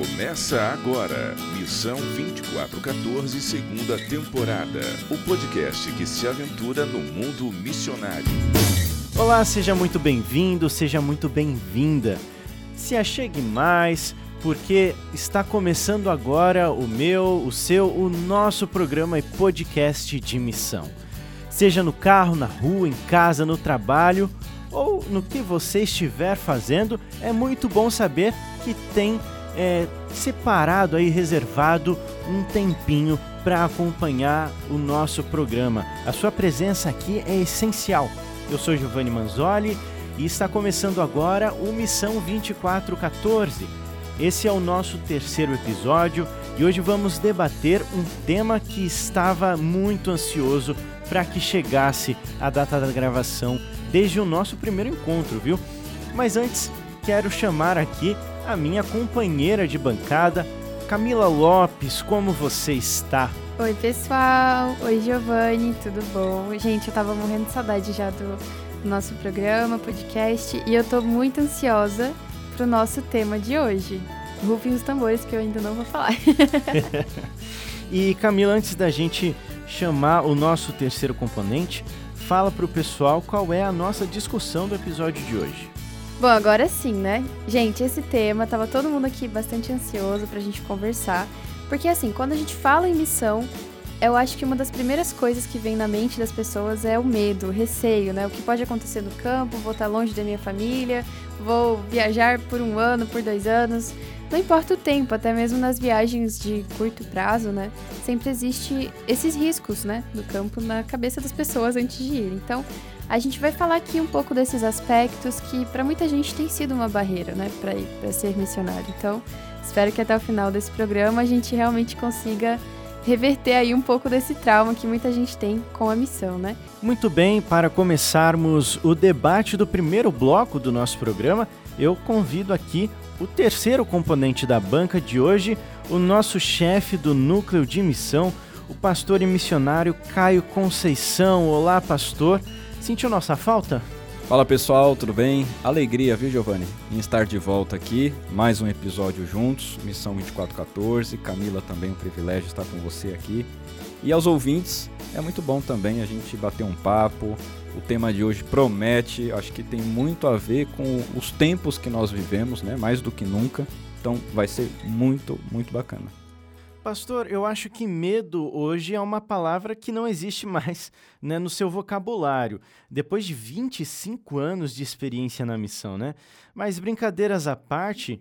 Começa agora, Missão 2414, segunda temporada. O podcast que se aventura no mundo missionário. Olá, seja muito bem-vindo, seja muito bem-vinda. Se achegue mais, porque está começando agora o meu, o seu, o nosso programa e podcast de missão. Seja no carro, na rua, em casa, no trabalho ou no que você estiver fazendo, é muito bom saber que tem é, separado aí, reservado um tempinho para acompanhar o nosso programa. A sua presença aqui é essencial. Eu sou Giovanni Manzoli e está começando agora o Missão 2414. Esse é o nosso terceiro episódio e hoje vamos debater um tema que estava muito ansioso para que chegasse a data da gravação desde o nosso primeiro encontro, viu? Mas antes, quero chamar aqui a minha companheira de bancada, Camila Lopes. Como você está? Oi, pessoal. Oi, Giovanni. Tudo bom? Gente, eu tava morrendo de saudade já do nosso programa, podcast, e eu tô muito ansiosa pro nosso tema de hoje. Rufem os tambores que eu ainda não vou falar. e Camila, antes da gente chamar o nosso terceiro componente, fala pro pessoal qual é a nossa discussão do episódio de hoje. Bom, agora sim, né? Gente, esse tema tava todo mundo aqui bastante ansioso pra gente conversar, porque assim, quando a gente fala em missão, eu acho que uma das primeiras coisas que vem na mente das pessoas é o medo, o receio, né? O que pode acontecer no campo, vou estar longe da minha família, vou viajar por um ano, por dois anos. Não importa o tempo, até mesmo nas viagens de curto prazo, né? Sempre existe esses riscos, né? Do campo na cabeça das pessoas antes de ir. Então, a gente vai falar aqui um pouco desses aspectos que para muita gente tem sido uma barreira, né, para ir para ser missionário. Então, espero que até o final desse programa a gente realmente consiga reverter aí um pouco desse trauma que muita gente tem com a missão, né? Muito bem, para começarmos o debate do primeiro bloco do nosso programa, eu convido aqui o terceiro componente da banca de hoje, o nosso chefe do núcleo de missão, o pastor e missionário Caio Conceição. Olá, pastor. Sentiu nossa falta? Fala pessoal, tudo bem? Alegria, viu Giovanni? Em estar de volta aqui, mais um episódio juntos, Missão 2414. Camila também um privilégio estar com você aqui. E aos ouvintes, é muito bom também a gente bater um papo. O tema de hoje promete, acho que tem muito a ver com os tempos que nós vivemos, né? Mais do que nunca. Então vai ser muito, muito bacana. Pastor, eu acho que medo hoje é uma palavra que não existe mais né, no seu vocabulário, depois de 25 anos de experiência na missão, né? Mas brincadeiras à parte.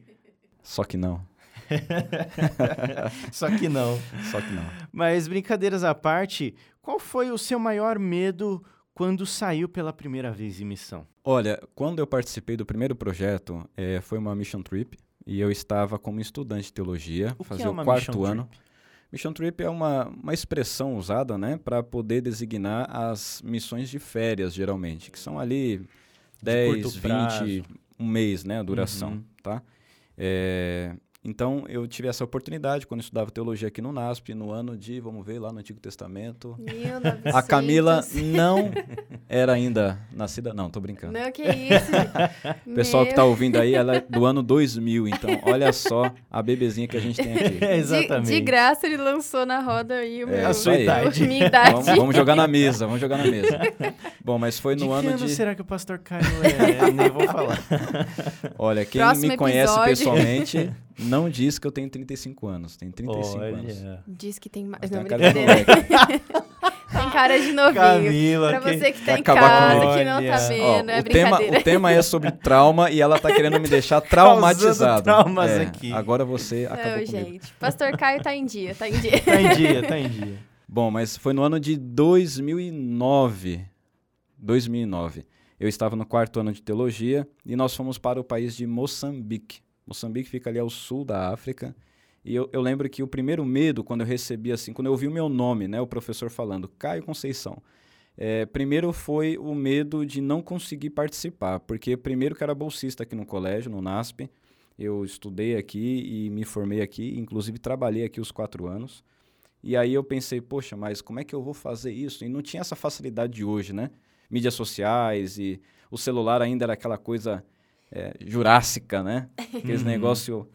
Só que não. Só que não. Só que não. Mas brincadeiras à parte, qual foi o seu maior medo quando saiu pela primeira vez em missão? Olha, quando eu participei do primeiro projeto, é, foi uma mission trip e eu estava como estudante de teologia, o fazia é o quarto ano. Trip? Mission trip é uma, uma expressão usada, né, para poder designar as missões de férias, geralmente, que são ali 10, 20, um mês, né, a duração, uhum. tá? É, então, eu tive essa oportunidade quando eu estudava teologia aqui no NASP, no ano de, vamos ver, lá no Antigo Testamento. 1900. A Camila não era ainda nascida. Não, tô brincando. Não, que isso. O pessoal que tá ouvindo aí, ela é do ano 2000, então olha só a bebezinha que a gente tem aqui. É, exatamente. De, de graça ele lançou na roda aí o É, meu, a sua aí. idade. minha idade. Vamos, vamos jogar na mesa, vamos jogar na mesa. Bom, mas foi De no que ano ano de. será que o pastor Caio é? Eu Nem vou falar. Olha, quem Próximo me conhece episódio. pessoalmente não diz que eu tenho 35 anos. Tenho 35 anos. Diz que tem mais. Mas Não, tem a cara de brincadeira. tem cara de novinho. Camila, Pra você que tá em acabar casa, comigo. que não tá Olha. vendo, Ó, é o, tema, brincadeira. o tema é sobre trauma e ela tá querendo me deixar traumatizado. traumas É, aqui. Agora você acabou Não, comigo. gente. Pastor Caio tá em dia, tá em dia. Tá em dia, tá em dia. Bom, mas foi no ano de 2009. 2009. Eu estava no quarto ano de teologia e nós fomos para o país de Moçambique. Moçambique fica ali ao sul da África. E eu, eu lembro que o primeiro medo, quando eu recebi assim, quando eu ouvi o meu nome, né, o professor falando, Caio Conceição, é, primeiro foi o medo de não conseguir participar, porque primeiro que era bolsista aqui no colégio, no NASP, eu estudei aqui e me formei aqui, inclusive trabalhei aqui os quatro anos. E aí eu pensei, poxa, mas como é que eu vou fazer isso? E não tinha essa facilidade de hoje, né? Mídias sociais e o celular ainda era aquela coisa é, jurássica, né? Aqueles Uhum. negócio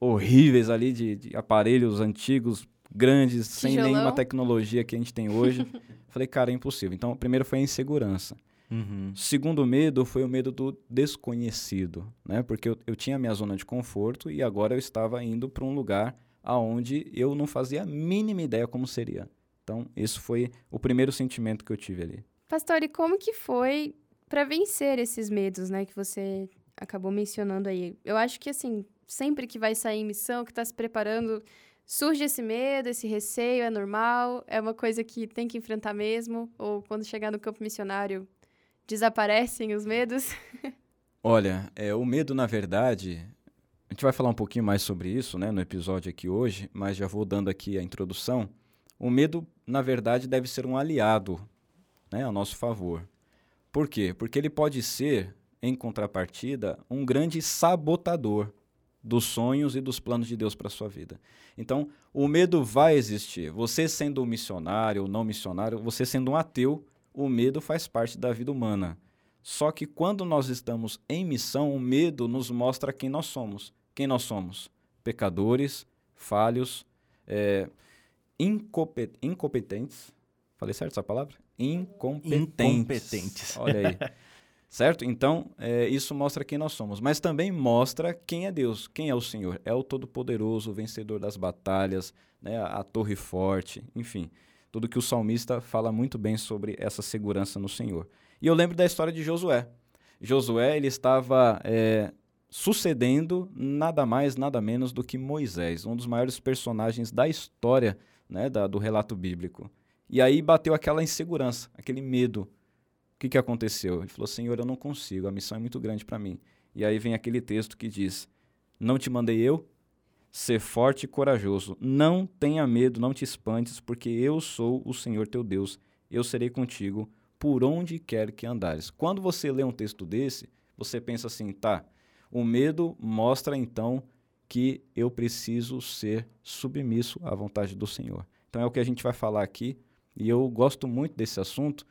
horríveis ali, de, de aparelhos antigos, grandes, sem Tijolão. nenhuma tecnologia que a gente tem hoje. Falei, cara, é impossível. Então, o primeiro foi a insegurança. Uhum. O segundo medo foi o medo do desconhecido, né? Porque eu, eu tinha a minha zona de conforto e agora eu estava indo para um lugar aonde eu não fazia a mínima ideia como seria. Então, esse foi o primeiro sentimento que eu tive ali. Pastor, e como que foi para vencer esses medos, né, que você acabou mencionando aí? Eu acho que assim, sempre que vai sair em missão, que está se preparando, surge esse medo, esse receio, é normal, é uma coisa que tem que enfrentar mesmo, ou quando chegar no campo missionário, desaparecem os medos. Olha, é, o medo, na verdade, a gente vai falar um pouquinho mais sobre isso né, no episódio aqui hoje, mas já vou dando aqui a introdução. O medo, na verdade, deve ser um aliado né, a nosso favor. Por quê? Porque ele pode ser, em contrapartida, um grande sabotador dos sonhos e dos planos de Deus para a sua vida. Então, o medo vai existir. Você sendo um missionário ou não missionário, você sendo um ateu, o medo faz parte da vida humana. Só que quando nós estamos em missão, o medo nos mostra quem nós somos. Quem nós somos? Pecadores, falhos, é, incompet incompetentes. Falei certo essa palavra? Incompetentes. Incompetentes. Olha aí. certo? Então, é, isso mostra quem nós somos. Mas também mostra quem é Deus, quem é o Senhor. É o Todo-Poderoso, o vencedor das batalhas, né, a, a torre forte, enfim. Tudo que o salmista fala muito bem sobre essa segurança no Senhor. E eu lembro da história de Josué. Josué, ele estava é, sucedendo nada mais, nada menos do que Moisés, um dos maiores personagens da história né, da, do relato bíblico. E aí bateu aquela insegurança, aquele medo. O que, que aconteceu? Ele falou: Senhor, eu não consigo, a missão é muito grande para mim. E aí vem aquele texto que diz: Não te mandei eu? Ser forte e corajoso. Não tenha medo, não te espantes, porque eu sou o Senhor teu Deus. Eu serei contigo por onde quer que andares. Quando você lê um texto desse, você pensa assim, tá, o medo mostra então que eu preciso ser submisso à vontade do Senhor. Então é o que a gente vai falar aqui, e eu gosto muito desse assunto,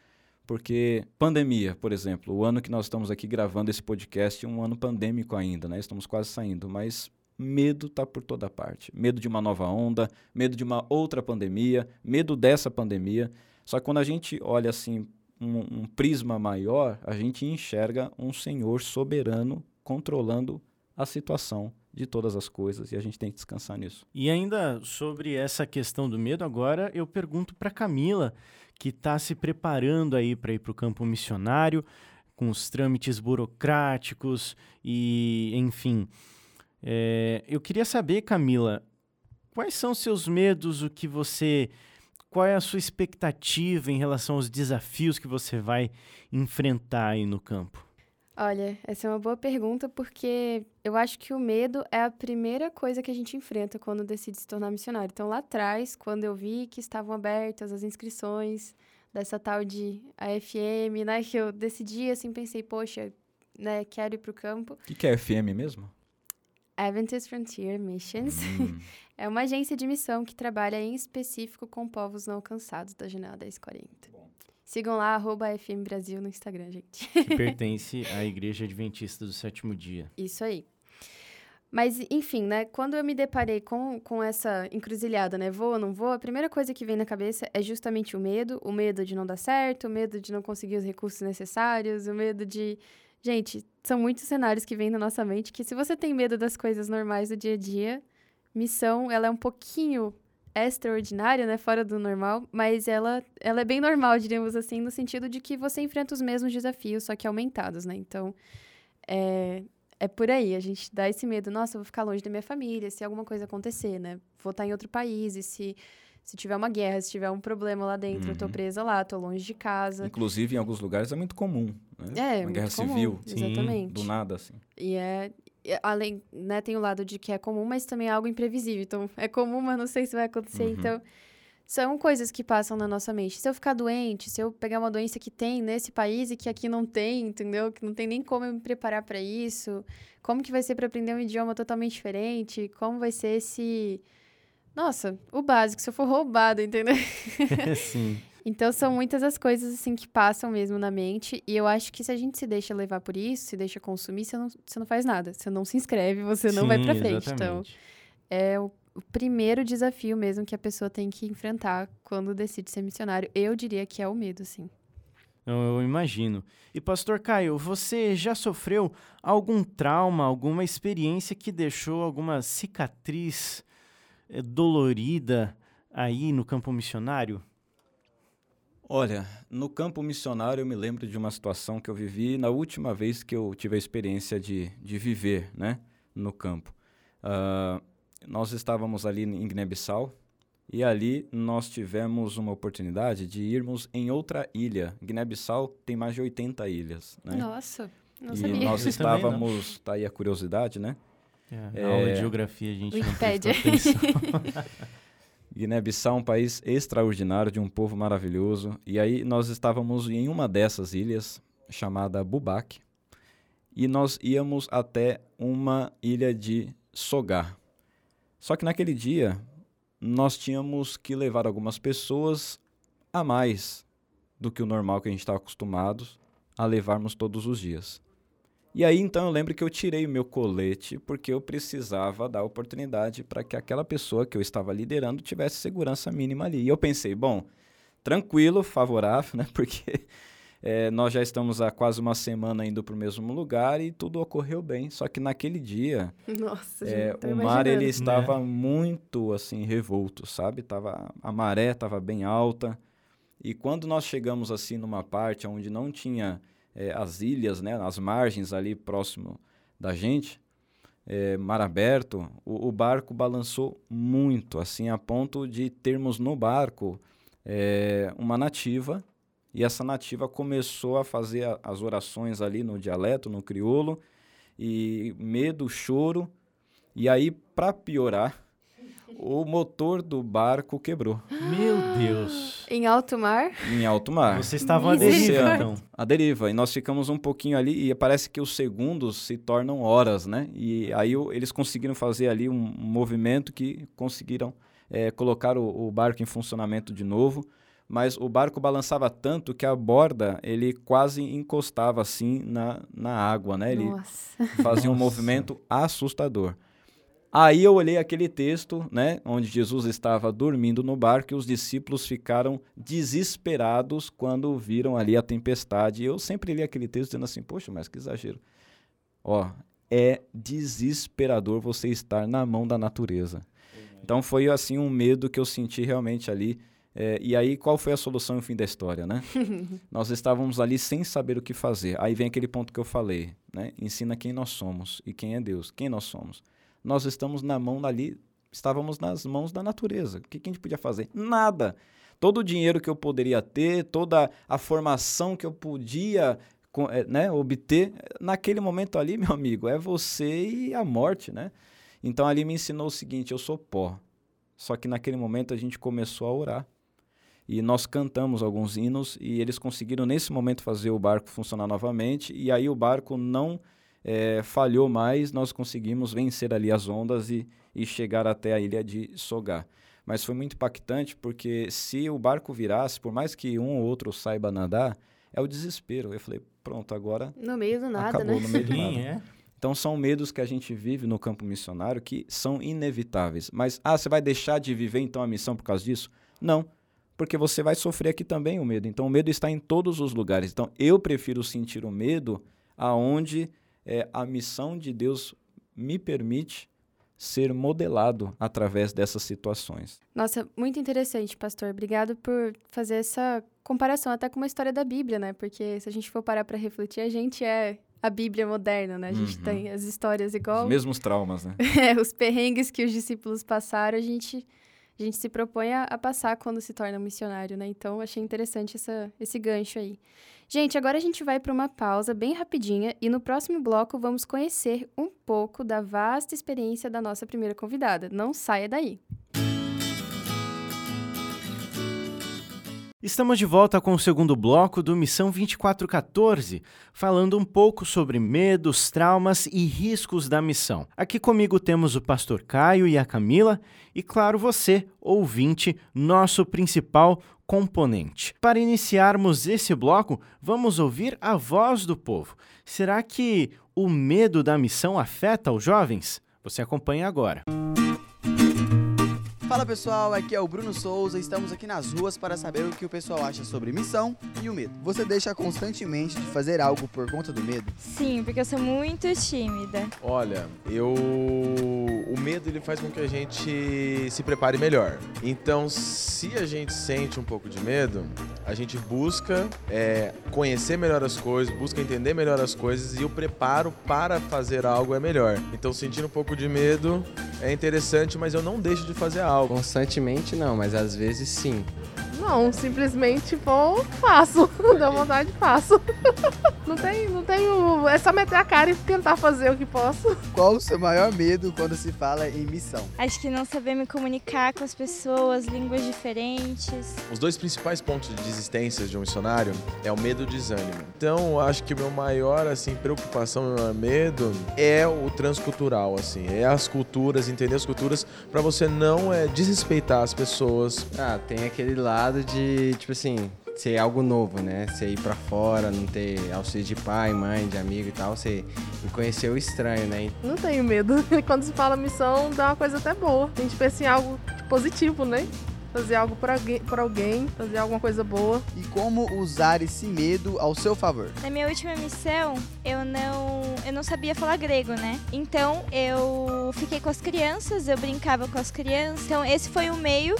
porque pandemia, por exemplo, o ano que nós estamos aqui gravando esse podcast é um ano pandêmico ainda, né? Estamos quase saindo, mas medo está por toda parte. Medo de uma nova onda, medo de uma outra pandemia, medo dessa pandemia. Só que quando a gente olha assim um, um, prisma maior, a gente enxerga um Senhor soberano controlando a situação de todas as coisas e a gente tem que descansar nisso. E ainda sobre essa questão do medo, agora eu pergunto para Camila, que está se preparando aí para ir para o campo missionário, com os trâmites burocráticos e, enfim. É, eu queria saber, Camila, quais são seus medos, o que você qual é a sua expectativa em relação aos desafios que você vai enfrentar aí no campo? Olha, essa é uma boa pergunta porque eu acho que o medo é a primeira coisa que a gente enfrenta quando decide se tornar missionário. Então, lá atrás, quando eu vi que estavam abertas as inscrições dessa tal de AFM, né, que eu decidi, assim, pensei, poxa, né, quero ir para o campo. O que, que é FM mesmo? Adventist Frontier Missions. Hum. é uma agência de missão que trabalha em específico com povos não alcançados da Janela 1040. Bom. Sigam lá, arroba FM Brasil no Instagram, gente. Que pertence à Igreja Adventista do Sétimo Dia. Isso aí. Mas, enfim, né? Quando eu me deparei com, com essa encruzilhada, né? Vou ou não vou, a primeira coisa que vem na cabeça é justamente o medo. O medo de não dar certo, o medo de não conseguir os recursos necessários, o medo de... Gente, são muitos cenários que vêm na nossa mente que se você tem medo das coisas normais do dia a dia, missão, ela é um pouquinho extraordinária, né, fora do normal, mas ela, ela é bem normal, diríamos assim, no sentido de que você enfrenta os mesmos desafios, só que aumentados, né? Então, é, é por aí, a gente dá esse medo, nossa, eu vou ficar longe da minha família, se alguma coisa acontecer, né? Vou estar em outro país e se se tiver uma guerra, se tiver um problema lá dentro, uhum. eu tô presa lá, tô longe de casa. Inclusive, em alguns lugares é muito comum, né? É, uma guerra comum, civil. Exatamente. Do nada, assim. E é, além, né, tem o lado de que é comum, mas também é algo imprevisível. Então, é comum, mas não sei se vai acontecer. Uhum. Então, são coisas que passam na nossa mente. Se eu ficar doente, se eu pegar uma doença que tem nesse país e que aqui não tem, entendeu? Que não tem nem como eu me preparar para isso. Como que vai ser para aprender um idioma totalmente diferente? Como vai ser esse nossa, o básico, se eu for roubado, entendeu? Sim. Então são muitas as coisas assim que passam mesmo na mente. E eu acho que se a gente se deixa levar por isso, se deixa consumir, você não, você não faz nada. Você não se inscreve, você não Sim, vai pra frente. Exatamente. Então, é o, o primeiro desafio mesmo que a pessoa tem que enfrentar quando decide ser missionário. Eu diria que é o medo, sim. Eu, eu imagino. E pastor Caio, você já sofreu algum trauma, alguma experiência que deixou alguma cicatriz eh, dolorida aí no campo missionário? Olha, no campo missionário eu me lembro de uma situação que eu vivi na última vez que eu tive a experiência de, de viver né, no campo. Uh, nós estávamos ali em Guiné-Bissau e ali nós tivemos uma oportunidade de irmos em outra ilha. Guiné-Bissau tem mais de 80 ilhas. Né? Nossa, não e sabia. nós Eu também não. estávamos, tá aí a curiosidade, né? É, É. na aula de geografia a gente Wikipédia. não prestou atenção. Guiné-Bissau é um país extraordinário, de um povo maravilhoso. E aí nós estávamos em uma dessas ilhas, chamada Bubac, e nós íamos até uma ilha de Sogar. Só que naquele dia, nós tínhamos que levar algumas pessoas a mais do que o normal que a gente estava acostumado a levarmos todos os dias. E aí então eu lembro que eu tirei o meu colete porque eu precisava dar oportunidade para que aquela pessoa que eu estava liderando tivesse segurança mínima ali. E eu pensei, bom, tranquilo, favorável, né? Porque eh, nós já estamos há quase uma semana indo para o mesmo lugar e tudo ocorreu bem. Só que naquele dia Nossa, é, o mar ele estava muito assim revolto, sabe? Tava, a maré estava bem alta. E quando nós chegamos assim numa parte onde não tinha eh, as ilhas, né, as margens ali próximo da gente, eh, mar aberto, o, o barco balançou muito, assim a ponto de termos no barco eh, uma nativa e essa nativa começou a fazer a- as orações ali no dialeto, no crioulo, e medo, choro. E aí, para piorar, o motor do barco quebrou Meu Deus. Em alto mar? em alto mar. Vocês estavam à Misericórdia. deriva, então. A deriva. E nós ficamos um pouquinho ali e parece que os segundos se tornam horas, né? E aí o- eles conseguiram fazer ali um, movimento que conseguiram eh, colocar o, o barco em funcionamento de novo. Mas o barco balançava tanto que a borda ele quase encostava assim na, na água, né? Ele Nossa. fazia um Nossa. movimento assustador. Aí eu olhei aquele texto, né, onde Jesus estava dormindo no barco e os discípulos ficaram desesperados quando viram ali a tempestade. E eu sempre li aquele texto dizendo assim: "Poxa, mas que exagero". Ó, é desesperador você estar na mão da natureza. Então foi assim um medo que eu senti realmente ali. É, e aí, qual foi a solução no fim da história, né? nós estávamos ali sem saber o que fazer. Aí vem aquele ponto que eu falei, né? Ensina quem nós somos e quem é Deus, quem nós somos. Nós estamos na mão ali, estávamos nas mãos da natureza. O que, que a gente podia fazer? Nada. Todo o dinheiro que eu poderia ter, toda a formação que eu podia eh, né, obter, naquele momento ali, meu amigo, é você e a morte, né? Então ali me ensinou o seguinte: eu sou pó. Só que naquele momento a gente começou a orar. E nós cantamos alguns hinos e eles conseguiram nesse momento fazer o barco funcionar novamente. E aí o barco não eh, falhou mais, nós conseguimos vencer ali as ondas e, e chegar até a ilha de Sogar. Mas foi muito impactante porque se o barco virasse, por mais que um ou outro saiba nadar, é o desespero. Eu falei, pronto, agora No meio do nada, acabou né? no meio do nada. É. Então são medos que a gente vive no campo missionário que são inevitáveis. Mas, ah, você vai deixar de viver então a missão por causa disso? Não, porque você vai sofrer aqui também o medo. Então o medo está em todos os lugares. Então eu prefiro sentir o medo aonde eh, a missão de Deus me permite ser modelado através dessas situações. Nossa, muito interessante, pastor. Obrigado por fazer essa comparação até com uma história da Bíblia, né? Porque se a gente for parar para refletir, a gente é a Bíblia moderna, né? A gente Uhum. tem as histórias igual Os mesmos traumas, né? É, os perrengues que os discípulos passaram, a gente, a gente se propõe a, a passar quando se torna um missionário, né? Então, achei interessante essa, esse gancho aí. Gente, agora a gente vai para uma pausa bem rapidinha e no próximo bloco vamos conhecer um pouco da vasta experiência da nossa primeira convidada. Não saia daí. Estamos de volta com o segundo bloco do Missão 2414, falando um pouco sobre medos, traumas e riscos da missão. Aqui comigo temos o pastor Caio e a Camila, e claro, você, ouvinte, nosso principal componente. Para iniciarmos esse bloco, vamos ouvir a voz do povo. Será que o medo da missão afeta os jovens? Você acompanha agora. Fala pessoal, aqui é o Bruno Souza. Estamos aqui nas ruas para saber o que o pessoal acha sobre missão e o medo. Você deixa constantemente de fazer algo por conta do medo? Sim, porque eu sou muito tímida. Olha, eu o medo ele faz com que a gente se prepare melhor. Então, se a gente sente um pouco de medo, a gente busca é, conhecer melhor as coisas, busca entender melhor as coisas e o preparo para fazer algo é melhor. Então, sentindo um pouco de medo é interessante, mas eu não deixo de fazer algo. Constantemente não, mas às vezes sim. Não, simplesmente vou, faço. Deu vontade, faço. Não tem, não tenho. É só meter a cara e tentar fazer o que posso. Qual o seu maior medo quando se fala em missão? Acho que não saber me comunicar com as pessoas, línguas diferentes. Os dois principais pontos de desistência de um missionário é o medo e o desânimo. Então, acho que o meu maior assim preocupação, meu maior medo é o transcultural, assim, é as culturas, entender as culturas para você não é, desrespeitar as pessoas. Ah, tem aquele de, tipo assim, ser algo novo, né? Você ir pra fora, não ter auxílio de pai, mãe, de amigo e tal, você conhecer o estranho, né? Não tenho medo. Quando se fala missão, dá uma coisa até boa. A gente pensa em algo positivo, né? Fazer algo por alguém, por alguém, fazer alguma coisa boa. E como usar esse medo ao seu favor? Na minha última missão, eu não, eu não sabia falar grego, né? Então eu fiquei com as crianças, eu brincava com as crianças. Então esse foi o meio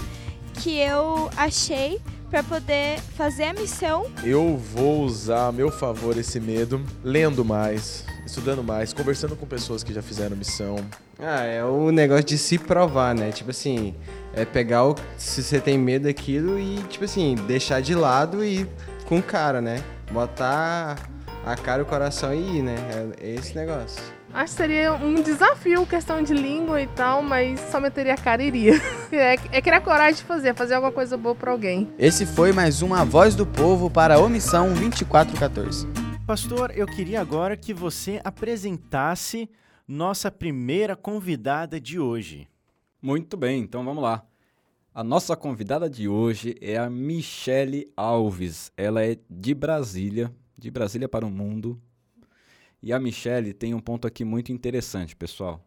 que eu achei para poder fazer a missão. Eu vou usar a meu favor esse medo lendo mais, estudando mais, conversando com pessoas que já fizeram missão. Ah, é o negócio de se provar, né? Tipo assim, é pegar o se você tem medo daquilo e tipo assim, deixar de lado e com cara, né? Botar a cara, o coração e ir, né? É esse negócio. Acho que seria um desafio, questão de língua e tal, mas só meteria a cara e iria. É, é criar coragem de fazer, fazer alguma coisa boa pra alguém. Esse foi mais uma Voz do Povo para a Omissão 2414. Pastor, eu queria agora que você apresentasse nossa primeira convidada de hoje. Muito bem, então vamos lá. A nossa convidada de hoje é a Michele Alves. Ela é de Brasília, de Brasília para o mundo. E a Michele tem um ponto aqui muito interessante, pessoal.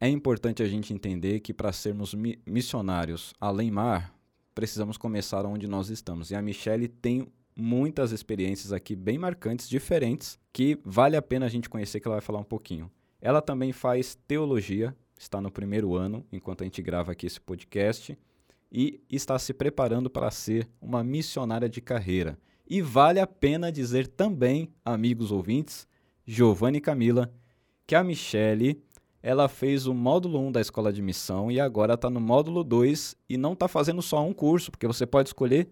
É importante a gente entender que para sermos mi missionários além mar, precisamos começar onde nós estamos. E a Michele tem muitas experiências aqui bem marcantes, diferentes, que vale a pena a gente conhecer, que ela vai falar um pouquinho. Ela também faz teologia, está no primeiro ano, enquanto a gente grava aqui esse podcast, e está se preparando para ser uma missionária de carreira. E vale a pena dizer também, amigos ouvintes, Giovanni e Camila, que a Michele ela fez o módulo 1 da escola de missão e agora está no módulo 2 e não está fazendo só um curso, porque você pode escolher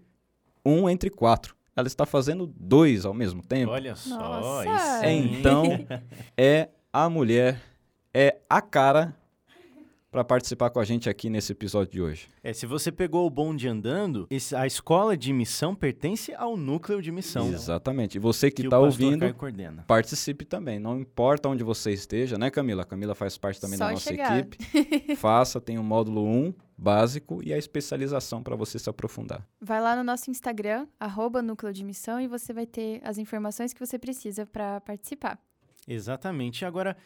um entre quatro. Ela está fazendo dois ao mesmo tempo. Olha só, Nossa. isso. Então, é a mulher, é a cara para participar com a gente aqui nesse episódio de hoje. É, se você pegou o bonde andando, a escola de missão pertence ao núcleo de missão. Exatamente. E você que está ouvindo, participe também. Não importa onde você esteja, né, Camila? A Camila faz parte também Só da nossa chegar. equipe. Faça, tem o módulo 1 básico e a especialização para você se aprofundar. Vai lá no nosso Instagram, arroba núcleo de missão, e você vai ter as informações que você precisa para participar. Exatamente. Agora,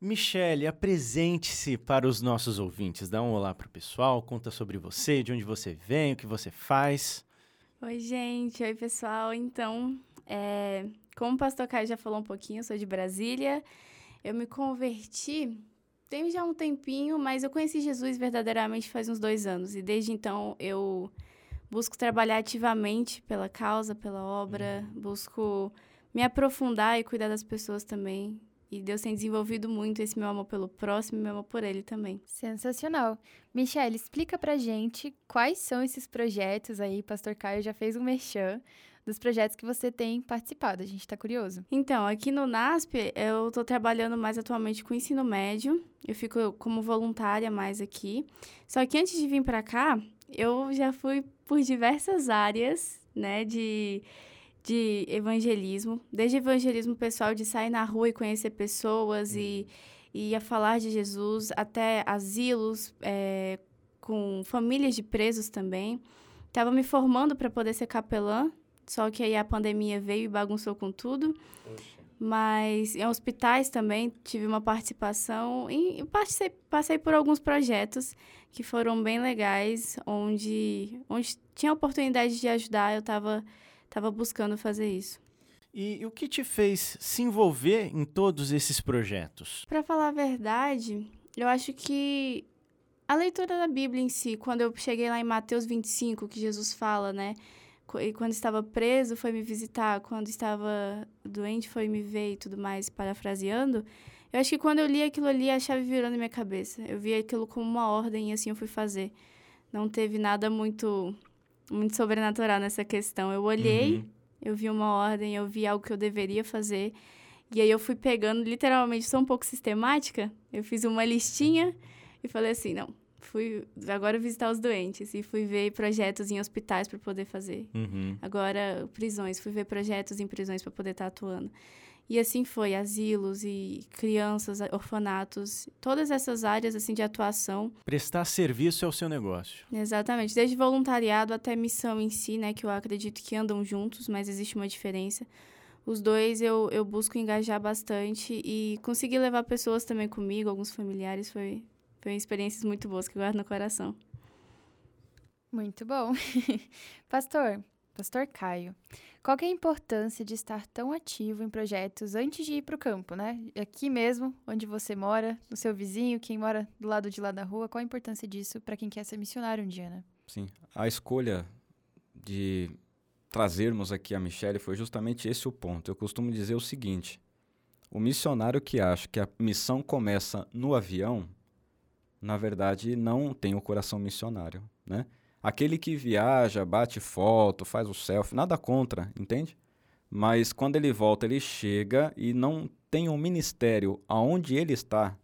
Michele, apresente-se para os nossos ouvintes. Dá um olá pro pessoal, conta sobre você, de onde você vem, o que você faz. Oi, gente. Oi, pessoal. Então, é, como o pastor Caio já falou um pouquinho, eu sou de Brasília. Eu me converti tem já um tempinho, mas eu conheci Jesus verdadeiramente faz uns dois anos. E desde então eu busco trabalhar ativamente pela causa, pela obra, busco me aprofundar e cuidar das pessoas também. E Deus tem desenvolvido muito esse meu amor pelo próximo e meu amor por ele também. Sensacional. Michelle, explica pra gente quais são esses projetos aí, Pastor Caio já fez um merchan dos projetos que você tem participado. A gente tá curioso. Então, aqui no NASP, eu estou trabalhando mais atualmente com ensino médio. Eu fico como voluntária mais aqui. Só que antes de vir para cá, eu já fui por diversas áreas, né, de, de evangelismo. Desde evangelismo pessoal, de sair na rua e conhecer pessoas e, e a falar de Jesus, até asilos, é, com famílias de presos também. Estava me formando para poder ser capelã, só que aí a pandemia veio e bagunçou com tudo. mas em hospitais também tive uma participação e passei, passei por alguns projetos que foram bem legais, onde, onde tinha a oportunidade de ajudar, eu estava tava buscando fazer isso. E, e o que te fez se envolver em todos esses projetos? Para falar a verdade, eu acho que a leitura da Bíblia em si, quando eu cheguei lá em Mateus 25, que Jesus fala, né? E quando estava preso, foi me visitar. Quando estava doente, foi me ver e tudo mais, parafraseando. Eu acho que quando eu li aquilo ali, a chave virou na minha cabeça. Eu vi aquilo como uma ordem e assim eu fui fazer. Não teve nada muito, muito sobrenatural nessa questão. Eu olhei, uhum. eu vi uma ordem, eu vi algo que eu deveria fazer. E aí eu fui pegando, literalmente, sou um pouco sistemática. Eu fiz uma listinha e falei assim, não, fui agora visitar os doentes e fui ver projetos em hospitais para poder fazer. Uhum. Agora prisões, fui ver projetos em prisões para poder estar tá atuando. E assim foi, asilos e crianças, orfanatos, todas essas áreas assim de atuação. Prestar serviço é o seu negócio. Exatamente, desde voluntariado até missão em si, né, que eu acredito que andam juntos, mas existe uma diferença. Os dois eu, eu busco engajar bastante e conseguir levar pessoas também comigo, alguns familiares, foi, foi experiências muito boas que eu guardo no coração. Muito bom. Pastor, Pastor Caio, qual é a importância de estar tão ativo em projetos antes de ir para o campo, né? Aqui mesmo, onde você mora, no seu vizinho, quem mora do lado de lá da rua, qual a importância disso para quem quer ser missionário um dia, né? Sim, a escolha de trazermos aqui a Michelle foi justamente esse o ponto. Eu costumo dizer o seguinte: o missionário que acha que a missão começa no avião, na verdade, não tem o coração missionário, né? Aquele que viaja, bate foto, faz o selfie, nada contra, entende? Mas quando ele volta, ele chega e não tem um ministério aonde ele está.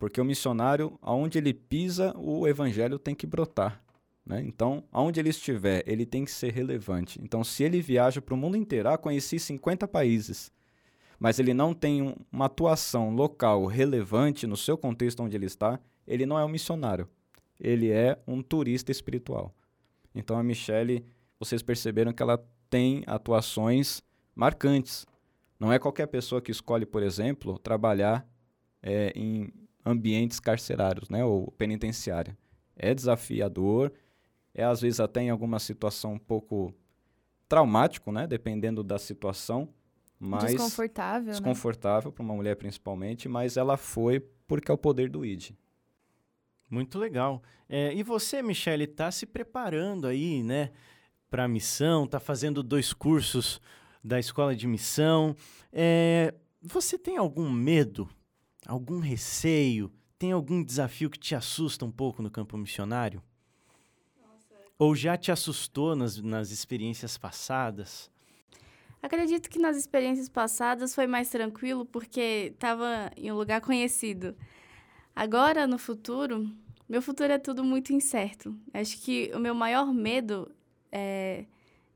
Porque o missionário, aonde ele pisa, o evangelho tem que brotar. Né? Então, aonde ele estiver, ele tem que ser relevante. Então, se ele viaja para o mundo inteiro, ah, conheci 50 países, mas ele não tem um, uma atuação local relevante no seu contexto onde ele está, ele não é um missionário. Ele é um turista espiritual. Então a Michelle, vocês perceberam que ela tem atuações marcantes. Não é qualquer pessoa que escolhe, por exemplo, trabalhar é, em ambientes carcerários, né, ou penitenciária. É desafiador, é às vezes até em alguma situação um pouco traumático, né, dependendo da situação, mas desconfortável, né? desconfortável né? para uma mulher principalmente, mas ela foi porque é o poder do ID. Muito legal. É, e você, Michele, está se preparando aí, né, para a missão, está fazendo dois cursos da escola de missão. É, você tem algum medo, algum receio, tem algum desafio que te assusta um pouco no campo missionário? Nossa. Ou já te assustou nas, nas experiências passadas? Acredito que nas experiências passadas foi mais tranquilo porque estava em um lugar conhecido. Agora, no futuro, meu futuro é tudo muito incerto. Acho que o meu maior medo é,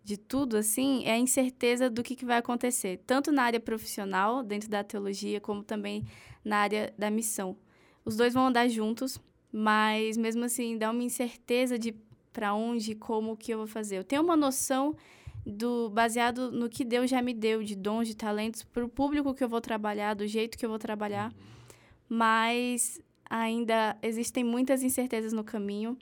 de tudo, assim, é a incerteza do que, que vai acontecer, tanto na área profissional, dentro da teologia, como também na área da missão. Os dois vão andar juntos, mas mesmo assim dá uma incerteza de para onde, como, o que eu vou fazer. Eu tenho uma noção do baseado no que Deus já me deu de dons, de talentos para o público que eu vou trabalhar, do jeito que eu vou trabalhar. Mas ainda existem muitas incertezas no caminho.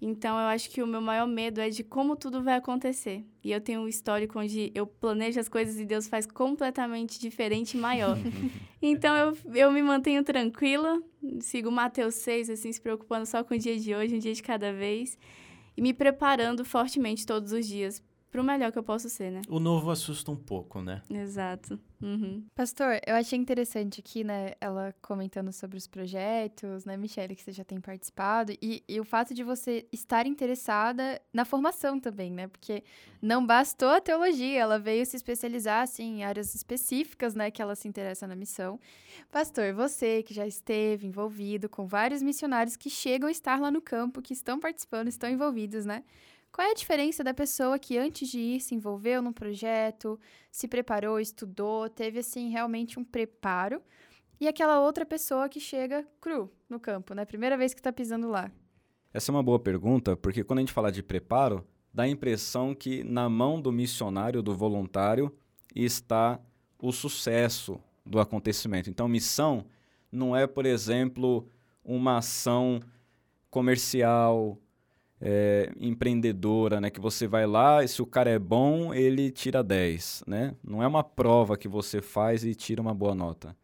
Então, eu acho que o meu maior medo é de como tudo vai acontecer. E eu tenho um histórico onde eu planejo as coisas e Deus faz completamente diferente e maior. então, eu, eu me mantenho tranquila, sigo Mateus 6, assim, se preocupando só com o dia de hoje, um dia de cada vez. E me preparando fortemente todos os dias pro melhor que eu posso ser, né? O novo assusta um pouco, né? Exato. Uhum. Pastor, eu achei interessante aqui, né, ela comentando sobre os projetos, né, Michelle, que você já tem participado, e, e, o fato de você estar interessada na formação também, né, porque não bastou a teologia, ela veio se especializar, assim, em áreas específicas, né, que ela se interessa na missão. Pastor, você que já esteve envolvido com vários missionários que chegam a estar lá no campo, que estão participando, estão envolvidos, né, qual é a diferença da pessoa que antes de ir se envolveu num projeto, se preparou, estudou, teve assim realmente um preparo, e aquela outra pessoa que chega cru no campo, né? Primeira vez que está pisando lá? Essa é uma boa pergunta, porque quando a gente fala de preparo, dá a impressão que na mão do missionário, do voluntário, está o sucesso do acontecimento. Então, missão não é, por exemplo, uma ação comercial, é, empreendedora, né? Que você vai lá e se o cara é bom, ele tira 10, né? Não é uma prova que você faz e tira uma boa nota.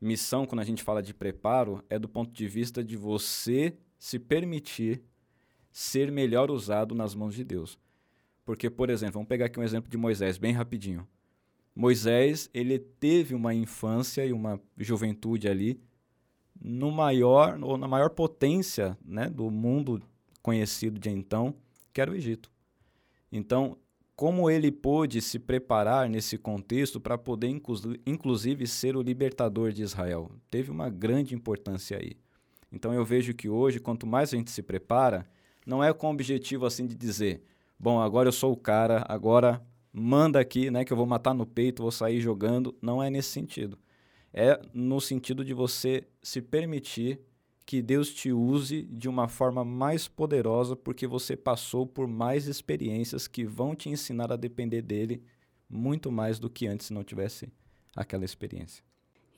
Missão, quando a gente fala de preparo, é do ponto de vista de você se permitir ser melhor usado nas mãos de Deus. Porque, por exemplo, vamos pegar aqui um exemplo de Moisés, bem rapidinho. Moisés, ele teve uma infância e uma juventude ali no maior ou na maior potência, né, do mundo conhecido de então, que era o Egito. Então, como ele pôde se preparar nesse contexto para poder, inclusive, ser o libertador de Israel? Teve uma grande importância aí. Então, eu vejo que hoje, quanto mais a gente se prepara, não é com o objetivo assim de dizer, bom, agora eu sou o cara, agora manda aqui, né, que eu vou matar no peito, vou sair jogando. Não é nesse sentido. É no sentido de você se permitir que Deus te use de uma forma mais poderosa, porque você passou por mais experiências que vão te ensinar a depender dele muito mais do que antes se não tivesse aquela experiência.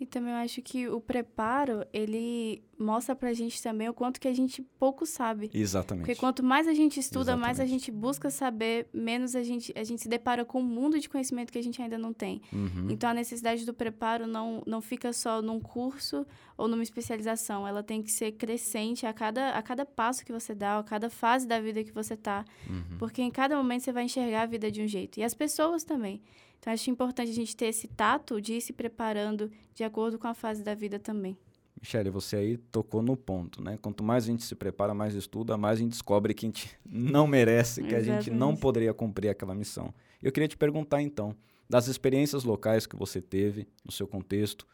E também eu acho que o preparo, ele mostra pra gente também o quanto que a gente pouco sabe. Exatamente. Porque quanto mais a gente estuda, Exatamente. mais a gente busca saber, menos a gente, a gente se depara com um mundo de conhecimento que a gente ainda não tem. Uhum. Então a necessidade do preparo não, não fica só num curso ou numa especialização. Ela tem que ser crescente a cada, a cada passo que você dá, a cada fase da vida que você tá. Uhum. Porque em cada momento você vai enxergar a vida de um jeito. E as pessoas também. Então, acho importante a gente ter esse tato de ir se preparando de acordo com a fase da vida também. Michele, você aí tocou no ponto, né? Quanto mais a gente se prepara, mais estuda, mais a gente descobre que a gente não merece, que a gente não poderia cumprir aquela missão. Eu queria te perguntar, então, das experiências locais que você teve no seu contexto,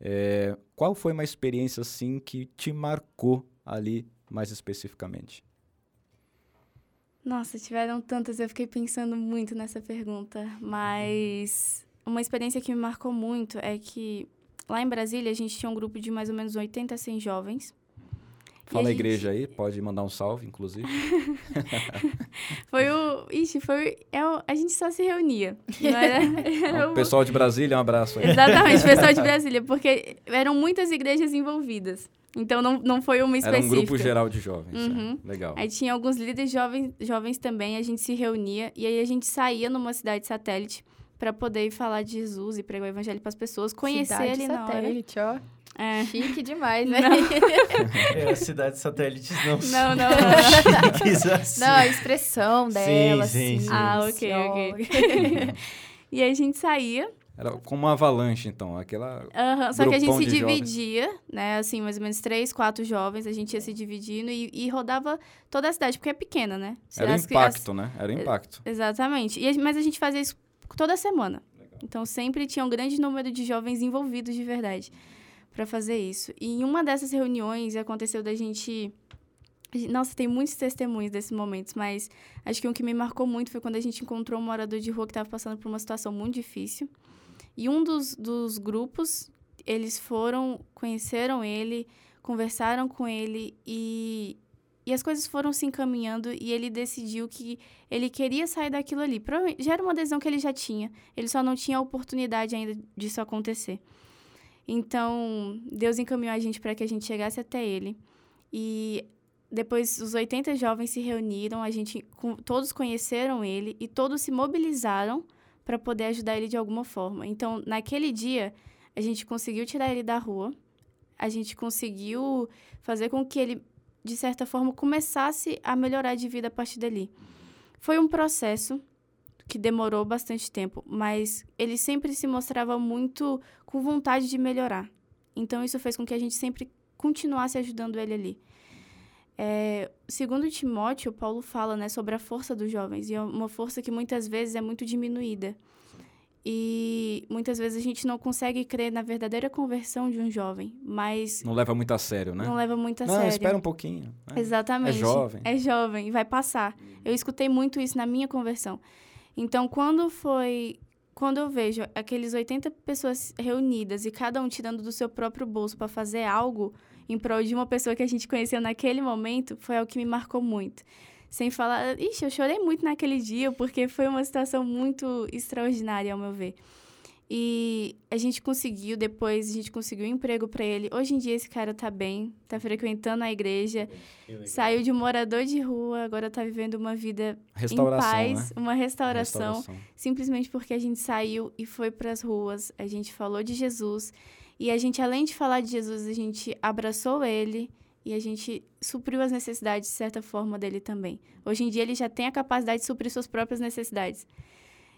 é, qual foi uma experiência, assim, que te marcou ali mais especificamente? Nossa, tiveram tantas, eu fiquei pensando muito nessa pergunta, mas uma experiência que me marcou muito é que lá em Brasília a gente tinha um grupo de mais ou menos 80 a 100 jovens. Fala a, gente... igreja aí, pode mandar um salve, inclusive. foi o. Ixi, foi. É o... A gente só se reunia. Era... Era o pessoal de Brasília, um abraço aí. Exatamente, pessoal de Brasília, porque eram muitas igrejas envolvidas. Então não, não foi uma específica. Era um grupo geral de jovens. É. Uhum. É. Legal. Aí tinha alguns líderes jovens, jovens também, a gente se reunia e aí a gente saía numa cidade satélite para poder falar de Jesus e pregar o evangelho para as pessoas, conhecer cidade ali satélite, na hora. ó. É. Chique demais, né? é, cidades satélites não, não Não, não. Chiques assim. Não, a expressão dela, sim, sim, sim. sim. Ah, ok, ok. e aí a gente saía era como uma avalanche, então, aquela. Uhum, só que a gente se dividia, jovens. né? Assim, mais ou menos três, quatro jovens, a gente ia se dividindo e, e rodava toda a cidade, porque é pequena, né? Era o impacto, as... né? Era o impacto. Exatamente. E, mas a gente fazia isso toda semana. Legal. Então sempre tinha um grande número de jovens envolvidos de verdade para fazer isso. E em uma dessas reuniões aconteceu da gente. Nossa, tem muitos testemunhos desses momentos, mas acho que um que me marcou muito foi quando a gente encontrou um morador de rua que estava passando por uma situação muito difícil. E um dos, dos grupos, eles foram, conheceram ele, conversaram com ele e, e as coisas foram se encaminhando e ele decidiu que ele queria sair daquilo ali. Já era uma decisão que ele já tinha, ele só não tinha a oportunidade ainda disso acontecer. Então, Deus encaminhou a gente para que a gente chegasse até ele. E depois os 80 jovens se reuniram, a gente todos conheceram ele e todos se mobilizaram para poder ajudar ele de alguma forma. Então, naquele dia, a gente conseguiu tirar ele da rua, a gente conseguiu fazer com que ele, de certa forma, começasse a melhorar de vida a partir dali. Foi um processo que demorou bastante tempo, mas ele sempre se mostrava muito com vontade de melhorar. Então, isso fez com que a gente sempre continuasse ajudando ele ali. É, segundo Timóteo, Paulo fala né, sobre a força dos jovens, e é uma força que muitas vezes é muito diminuída. E muitas vezes a gente não consegue crer na verdadeira conversão de um jovem, mas... Não leva muito a sério, né? Não leva muito a não, sério. Não, espera um pouquinho. Né? Exatamente. É jovem. É jovem, vai passar. Eu escutei muito isso na minha conversão. Então, quando foi... Quando eu vejo aqueles 80 pessoas reunidas e cada um tirando do seu próprio bolso para fazer algo em prol de uma pessoa que a gente conheceu naquele momento, foi algo que me marcou muito. Sem falar, ixi, eu chorei muito naquele dia, porque foi uma situação muito extraordinária, ao meu ver. E a gente conseguiu, depois, a gente conseguiu um emprego para ele. Hoje em dia, esse cara tá bem, tá frequentando a igreja, saiu de morador de rua, agora tá vivendo uma vida em paz, né? uma restauração, restauração, simplesmente porque a gente saiu e foi para as ruas, a gente falou de Jesus. E a gente, além de falar de Jesus, a gente abraçou ele e a gente supriu as necessidades, de certa forma, dele também. Hoje em dia, ele já tem a capacidade de suprir suas próprias necessidades.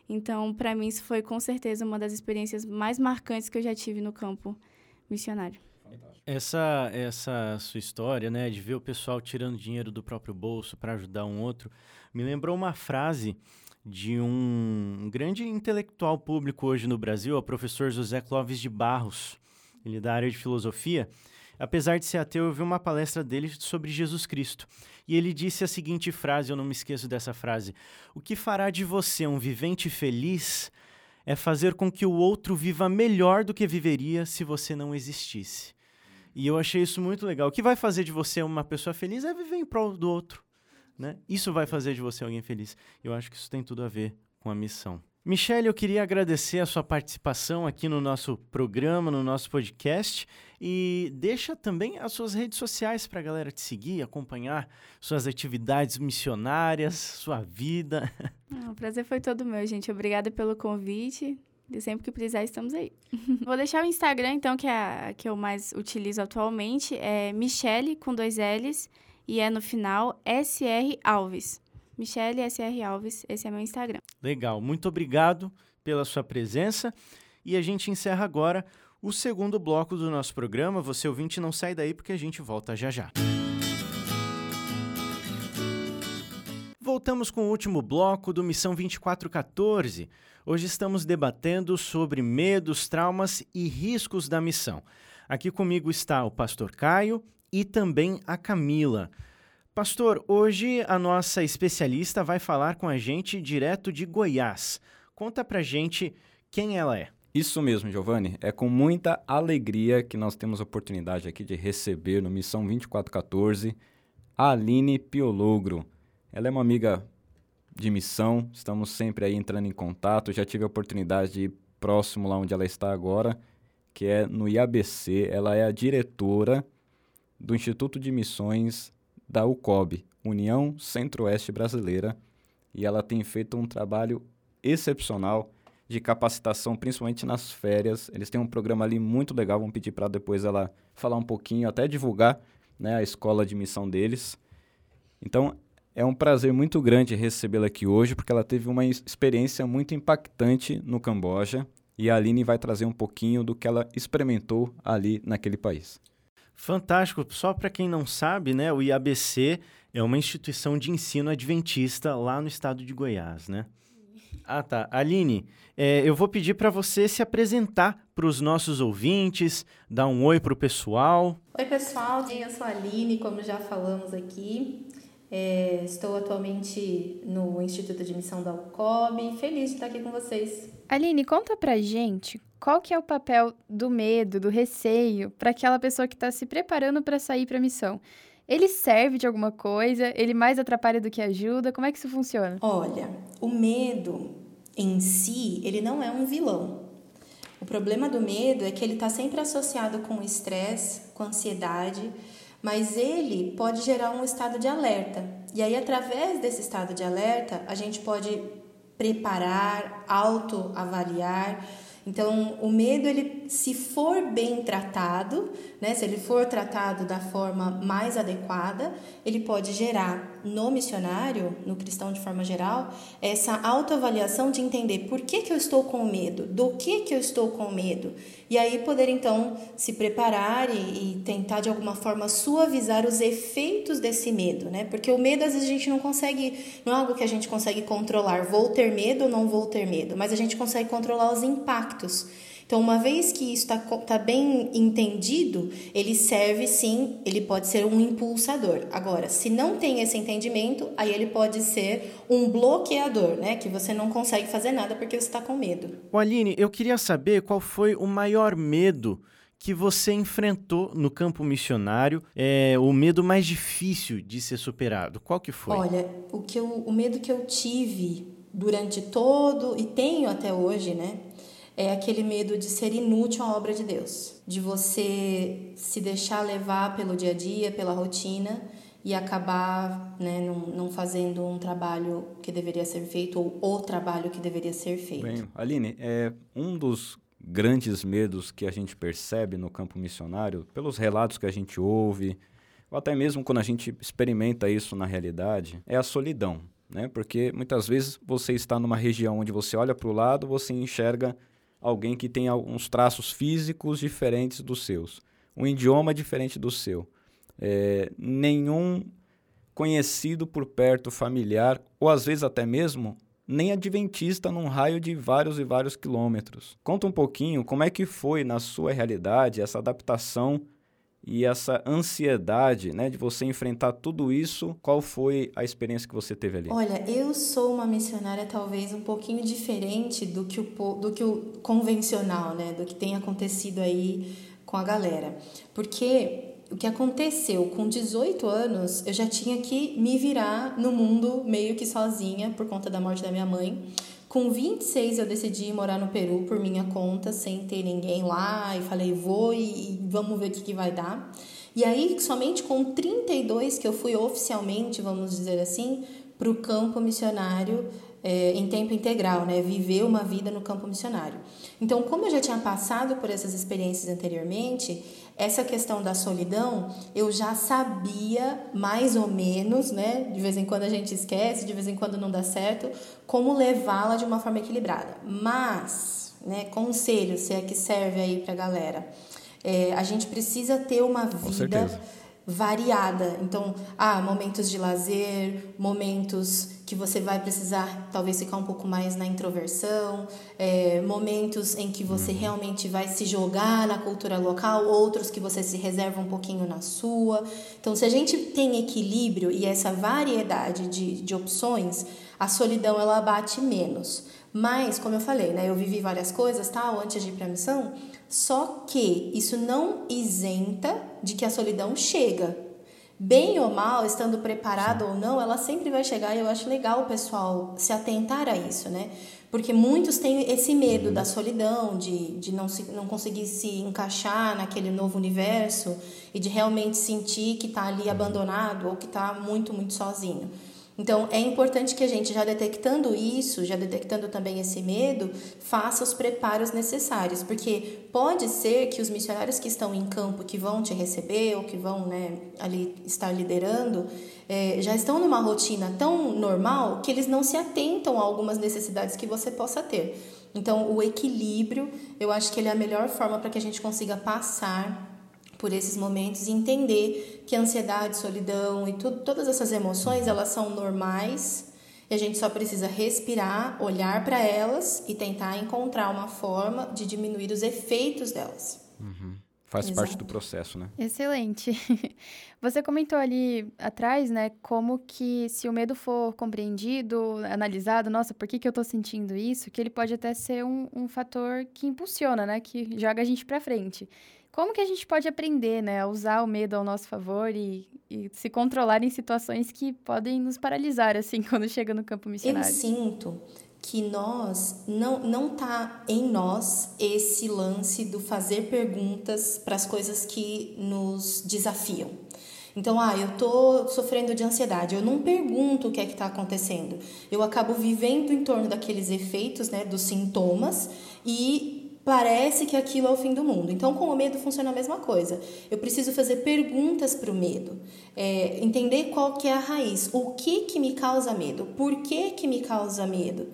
Então, para mim, isso foi com certeza uma das experiências mais marcantes que eu já tive no campo missionário. Essa, essa sua história, né, de ver o pessoal tirando dinheiro do próprio bolso para ajudar um outro, me lembrou uma frase de um grande intelectual público hoje no Brasil, o professor José Clóvis de Barros. Ele é da área de filosofia. Apesar de ser ateu, eu vi uma palestra dele sobre Jesus Cristo. E ele disse a seguinte frase, eu não me esqueço dessa frase: O que fará de você um vivente feliz é fazer com que o outro viva melhor do que viveria se você não existisse. E eu achei isso muito legal. O que vai fazer de você uma pessoa feliz é viver em prol do outro. Né? Isso vai fazer de você alguém feliz. Eu acho que isso tem tudo a ver com a missão. Michelle, eu queria agradecer a sua participação aqui no nosso programa, no nosso podcast. E deixa também as suas redes sociais para a galera te seguir, acompanhar suas atividades missionárias, sua vida. o prazer foi todo meu, gente. Obrigada pelo convite. E sempre que precisar, estamos aí. Vou deixar o Instagram, então, que é a que eu mais utilizo atualmente. É Michelle, com dois L's, e é no final SR Alves. Michele SR Alves, esse é meu Instagram. Legal, muito obrigado pela sua presença. E a gente encerra agora o segundo bloco do nosso programa. Você ouvinte não sai daí porque a gente volta já já. Voltamos com o último bloco do Missão 2414. Hoje estamos debatendo sobre medos, traumas e riscos da missão. Aqui comigo está o pastor Caio e também a Camila. Pastor, hoje a nossa especialista vai falar com a gente direto de Goiás. Conta pra gente quem ela é. Isso mesmo, Giovanni. É com muita alegria que nós temos a oportunidade aqui de receber no Missão 2414 a Aline Piologro. Ela é uma amiga de missão, estamos sempre aí entrando em contato. Já tive a oportunidade de ir próximo lá onde ela está agora, que é no IABC. Ela é a diretora do Instituto de Missões da UCOB, União Centro-Oeste Brasileira, e ela tem feito um trabalho excepcional de capacitação, principalmente nas férias. Eles têm um programa ali muito legal, vamos pedir para depois ela falar um pouquinho, até divulgar né, a escola de missão deles. Então, é um prazer muito grande recebê-la aqui hoje, porque ela teve uma experiência muito impactante no Camboja e a Aline vai trazer um pouquinho do que ela experimentou ali naquele país. Fantástico. Só para quem não sabe, né, o IABC é uma instituição de ensino adventista lá no estado de Goiás, né? Ah, tá. Aline, é, eu vou pedir para você se apresentar para os nossos ouvintes, dar um oi para o pessoal. Oi, pessoal. Eu sou a Aline, como já falamos aqui. É, estou atualmente no Instituto de Missão da UCOB. Feliz de estar aqui com vocês. Aline, conta pra gente qual que é o papel do medo, do receio para aquela pessoa que está se preparando para sair para a missão? Ele serve de alguma coisa? Ele mais atrapalha do que ajuda? Como é que isso funciona? Olha, o medo em si, ele não é um vilão. O problema do medo é que ele está sempre associado com estresse, com ansiedade, mas ele pode gerar um estado de alerta. E aí, através desse estado de alerta, a gente pode preparar, autoavaliar. Então, o medo, ele, se for bem tratado, né, se ele for tratado da forma mais adequada, ele pode gerar no missionário, no cristão de forma geral, essa autoavaliação de entender por que, que eu estou com medo, do que, que eu estou com medo, e aí poder então se preparar e, e tentar de alguma forma suavizar os efeitos desse medo, né? Porque o medo às vezes a gente não consegue, não é algo que a gente consegue controlar, vou ter medo ou não vou ter medo, mas a gente consegue controlar os impactos. Então, uma vez que isso está tá bem entendido, ele serve sim, ele pode ser um impulsador. Agora, se não tem esse entendimento, aí ele pode ser um bloqueador, né? Que você não consegue fazer nada porque você está com medo. O Aline, eu queria saber qual foi o maior medo que você enfrentou no campo missionário, é o medo mais difícil de ser superado. Qual que foi? Olha, o que eu, o medo que eu tive durante todo e tenho até hoje, né? É aquele medo de ser inútil à obra de Deus, de você se deixar levar pelo dia a dia, pela rotina e acabar né, não, não fazendo um trabalho que deveria ser feito ou o trabalho que deveria ser feito. Bem, Aline, é um dos grandes medos que a gente percebe no campo missionário, pelos relatos que a gente ouve, ou até mesmo quando a gente experimenta isso na realidade, é a solidão. Né? Porque muitas vezes você está numa região onde você olha para o lado, você enxerga alguém que tem alguns traços físicos diferentes dos seus, um idioma diferente do seu é, nenhum conhecido por perto, familiar, ou às vezes até mesmo nem adventista num raio de vários e vários quilômetros. Conta um pouquinho como é que foi na sua realidade essa adaptação e essa ansiedade, né, de você enfrentar tudo isso. Qual foi a experiência que você teve ali? Olha, eu sou uma missionária talvez um pouquinho diferente do que o do que o convencional, né, do que tem acontecido aí com a galera. Porque o que aconteceu com 18 anos, eu já tinha que me virar no mundo meio que sozinha por conta da morte da minha mãe. Com 26 eu decidi morar no Peru por minha conta, sem ter ninguém lá, e falei, vou e vamos ver o que, que vai dar. E aí, somente com 32 que eu fui oficialmente, vamos dizer assim, para o campo missionário é, em tempo integral, né? Viver uma vida no campo missionário. Então, como eu já tinha passado por essas experiências anteriormente, essa questão da solidão eu já sabia mais ou menos, né? De vez em quando a gente esquece, de vez em quando não dá certo, como levá-la de uma forma equilibrada. Mas, né? Conselho, se é que serve aí para galera, é, a gente precisa ter uma vida variada. Então, ah, momentos de lazer, momentos que você vai precisar talvez ficar um pouco mais na introversão, é, momentos em que você uhum. realmente vai se jogar na cultura local, outros que você se reserva um pouquinho na sua. Então, se a gente tem equilíbrio e essa variedade de, de opções, a solidão ela bate menos. Mas, como eu falei, né, eu vivi várias coisas tal antes de ir para a missão, só que isso não isenta de que a solidão chega. Bem ou mal, estando preparado Sim. ou não, ela sempre vai chegar e eu acho legal o pessoal se atentar a isso, né? Porque muitos têm esse medo da solidão, de, de não, se, não conseguir se encaixar naquele novo universo e de realmente sentir que está ali abandonado ou que está muito, muito sozinho. Então, é importante que a gente, já detectando isso, já detectando também esse medo, faça os preparos necessários, porque pode ser que os missionários que estão em campo, que vão te receber ou que vão né, ali estar liderando, é, já estão numa rotina tão normal que eles não se atentam a algumas necessidades que você possa ter. Então, o equilíbrio, eu acho que ele é a melhor forma para que a gente consiga passar por esses momentos e entender que a ansiedade, solidão e tudo, todas essas emoções elas são normais e a gente só precisa respirar, olhar para elas e tentar encontrar uma forma de diminuir os efeitos delas. Uhum. Faz Exato. parte do processo, né? Excelente. Você comentou ali atrás, né, como que se o medo for compreendido, analisado, nossa, por que, que eu tô sentindo isso? Que ele pode até ser um, um fator que impulsiona, né, que joga a gente para frente. Como que a gente pode aprender, né, a usar o medo ao nosso favor e, e se controlar em situações que podem nos paralisar, assim, quando chega no campo missionário? Eu sinto que nós não não tá em nós esse lance do fazer perguntas para as coisas que nos desafiam. Então, ah, eu tô sofrendo de ansiedade. Eu não pergunto o que é que está acontecendo. Eu acabo vivendo em torno daqueles efeitos, né, dos sintomas e parece que aquilo é o fim do mundo. Então, com o medo funciona a mesma coisa. Eu preciso fazer perguntas para o medo, é, entender qual que é a raiz, o que que me causa medo, por que que me causa medo.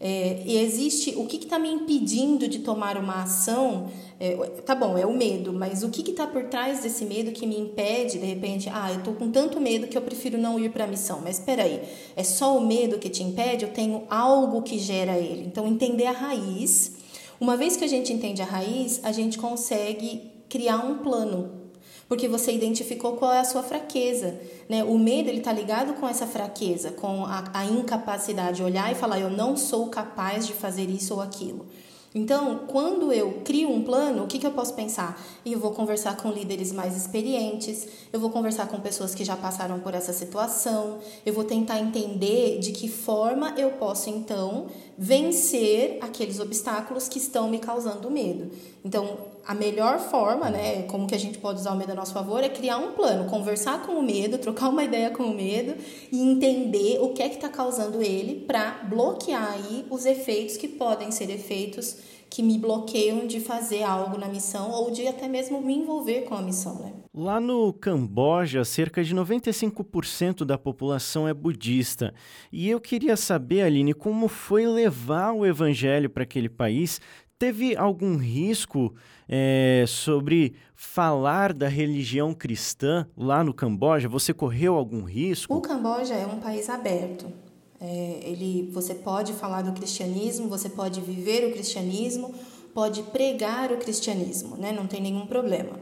É, e existe o que está me impedindo de tomar uma ação. É, tá bom, é o medo, mas o que está por trás desse medo que me impede, de repente, ah, eu estou com tanto medo que eu prefiro não ir para a missão. Mas espera aí, é só o medo que te impede? Eu tenho algo que gera ele. Então, entender a raiz uma vez que a gente entende a raiz, a gente consegue criar um plano, porque você identificou qual é a sua fraqueza. Né? O medo ele está ligado com essa fraqueza, com a, a incapacidade de olhar e falar eu não sou capaz de fazer isso ou aquilo. Então, quando eu crio um plano, o que, que eu posso pensar? Eu vou conversar com líderes mais experientes, eu vou conversar com pessoas que já passaram por essa situação, eu vou tentar entender de que forma eu posso, então, vencer aqueles obstáculos que estão me causando medo. Então, a melhor forma, né, como que a gente pode usar o medo a nosso favor, é criar um plano, conversar com o medo, trocar uma ideia com o medo e entender o que é que está causando ele para bloquear aí os efeitos que podem ser efeitos que me bloqueiam de fazer algo na missão ou de até mesmo me envolver com a missão, né? Lá no Camboja, cerca de 95% da população é budista. E eu queria saber, Aline, como foi levar o evangelho para aquele país? Teve algum risco é, sobre falar da religião cristã lá no Camboja? Você correu algum risco? O Camboja é um país aberto. É, ele, você pode falar do cristianismo, você pode viver o cristianismo, pode pregar o cristianismo, né? não tem nenhum problema.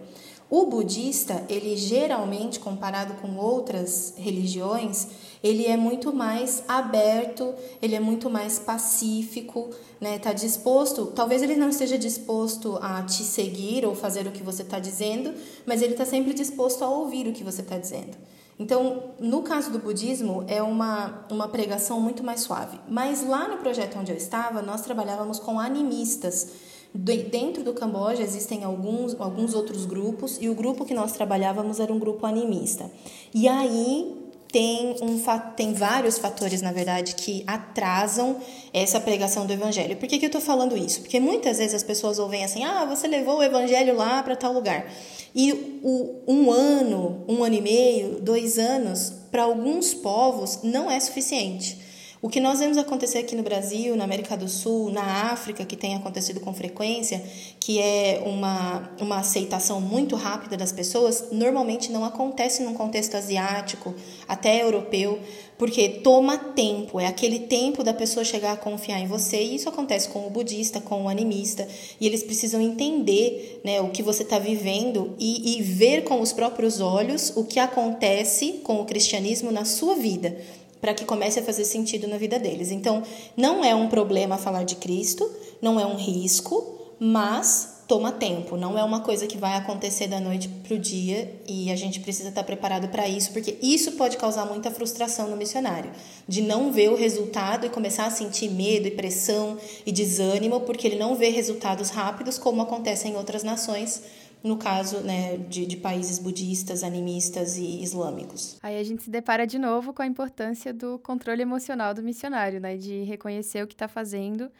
O budista, ele geralmente, comparado com outras religiões, ele é muito mais aberto, ele é muito mais pacífico, né? Tá disposto, talvez ele não esteja disposto a te seguir ou fazer o que você está dizendo, mas ele está sempre disposto a ouvir o que você está dizendo. Então, no caso do budismo, é uma, uma pregação muito mais suave. Mas lá no projeto onde eu estava, nós trabalhávamos com animistas. Dentro do Camboja existem alguns, alguns outros grupos, e o grupo que nós trabalhávamos era um grupo animista. E aí tem, um, tem vários fatores, na verdade, que atrasam essa pregação do evangelho. Por que, que eu estou falando isso? Porque muitas vezes as pessoas ouvem assim: ah, você levou o evangelho lá para tal lugar. E o, um ano, um ano e meio, dois anos, para alguns povos não é suficiente. O que nós vemos acontecer aqui no Brasil, na América do Sul, na África, que tem acontecido com frequência, que é uma, uma aceitação muito rápida das pessoas, normalmente não acontece num contexto asiático, até europeu, porque toma tempo, é aquele tempo da pessoa chegar a confiar em você, e isso acontece com o budista, com o animista, e eles precisam entender né, o que você está vivendo e, e ver com os próprios olhos o que acontece com o cristianismo na sua vida para que comece a fazer sentido na vida deles. Então, não é um problema falar de Cristo, não é um risco, mas toma tempo, não é uma coisa que vai acontecer da noite para o dia e a gente precisa estar preparado para isso, porque isso pode causar muita frustração no missionário, de não ver o resultado e começar a sentir medo e pressão e desânimo, porque ele não vê resultados rápidos, como acontece em outras nações no caso né, de, de, países budistas, animistas e islâmicos. Aí a gente se depara de novo com a importância do controle emocional do missionário, né, de reconhecer o que está fazendo,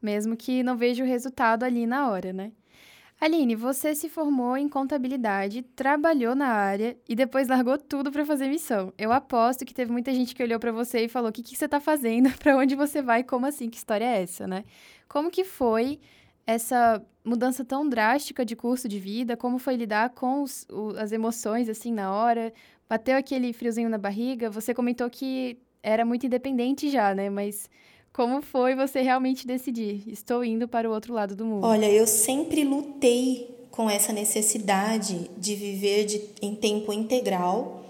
mesmo que não veja o resultado ali na hora, né? Aline, você se formou em contabilidade, trabalhou na área e depois largou tudo para fazer missão. Eu aposto que teve muita gente que olhou para você e falou: "O que, que você está fazendo? Para onde você vai? Como assim? Que história é essa, né?" Como que foi essa mudança tão drástica de curso de vida? Como foi lidar com os, o, as emoções assim na hora? Bateu aquele friozinho na barriga? Você comentou que era muito independente já, né? Mas como foi você realmente decidir? Estou indo para o outro lado do mundo. Olha, eu sempre lutei com essa necessidade de viver de, em tempo integral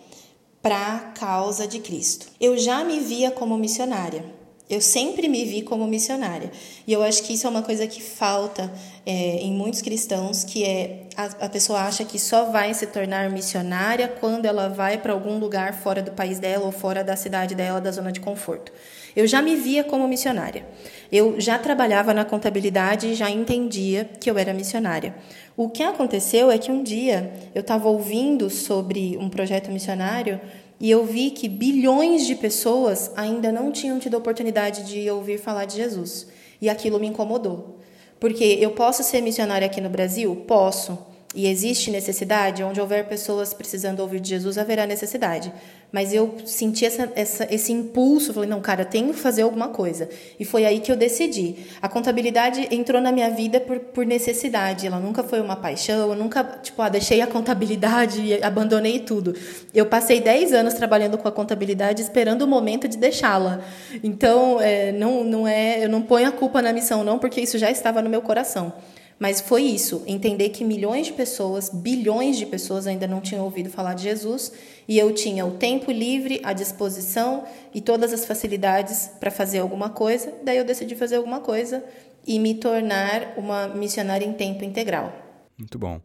para a causa de Cristo. Eu já me via como missionária. Eu sempre me vi como missionária. E eu acho que isso é uma coisa que falta é, em muitos cristãos, que é a, a, pessoa acha que só vai se tornar missionária quando ela vai para algum lugar fora do país dela ou fora da cidade dela, da zona de conforto. Eu já me via como missionária. Eu já trabalhava na contabilidade e já entendia que eu era missionária. O que aconteceu é que um dia eu estava ouvindo sobre um projeto missionário e eu vi que bilhões de pessoas ainda não tinham tido a oportunidade de ouvir falar de Jesus. E aquilo me incomodou. Porque eu posso ser missionária aqui no Brasil? Posso e existe necessidade, onde houver pessoas precisando ouvir de Jesus, haverá necessidade. Mas eu senti essa, essa, esse impulso, falei, não, cara, tenho que fazer alguma coisa. E foi aí que eu decidi. A contabilidade entrou na minha vida por, por necessidade, ela nunca foi uma paixão, eu nunca, tipo, ah, deixei a contabilidade e abandonei tudo. Eu passei 10 anos trabalhando com a contabilidade, esperando o momento de deixá-la. Então, é, não, não é, eu não ponho a culpa na missão, não, porque isso já estava no meu coração. Mas foi isso, entender que milhões de pessoas, bilhões de pessoas ainda não tinham ouvido falar de Jesus e eu tinha o tempo livre, a disposição e todas as facilidades para fazer alguma coisa. Daí eu decidi fazer alguma coisa e me tornar uma missionária em tempo integral. Muito bom.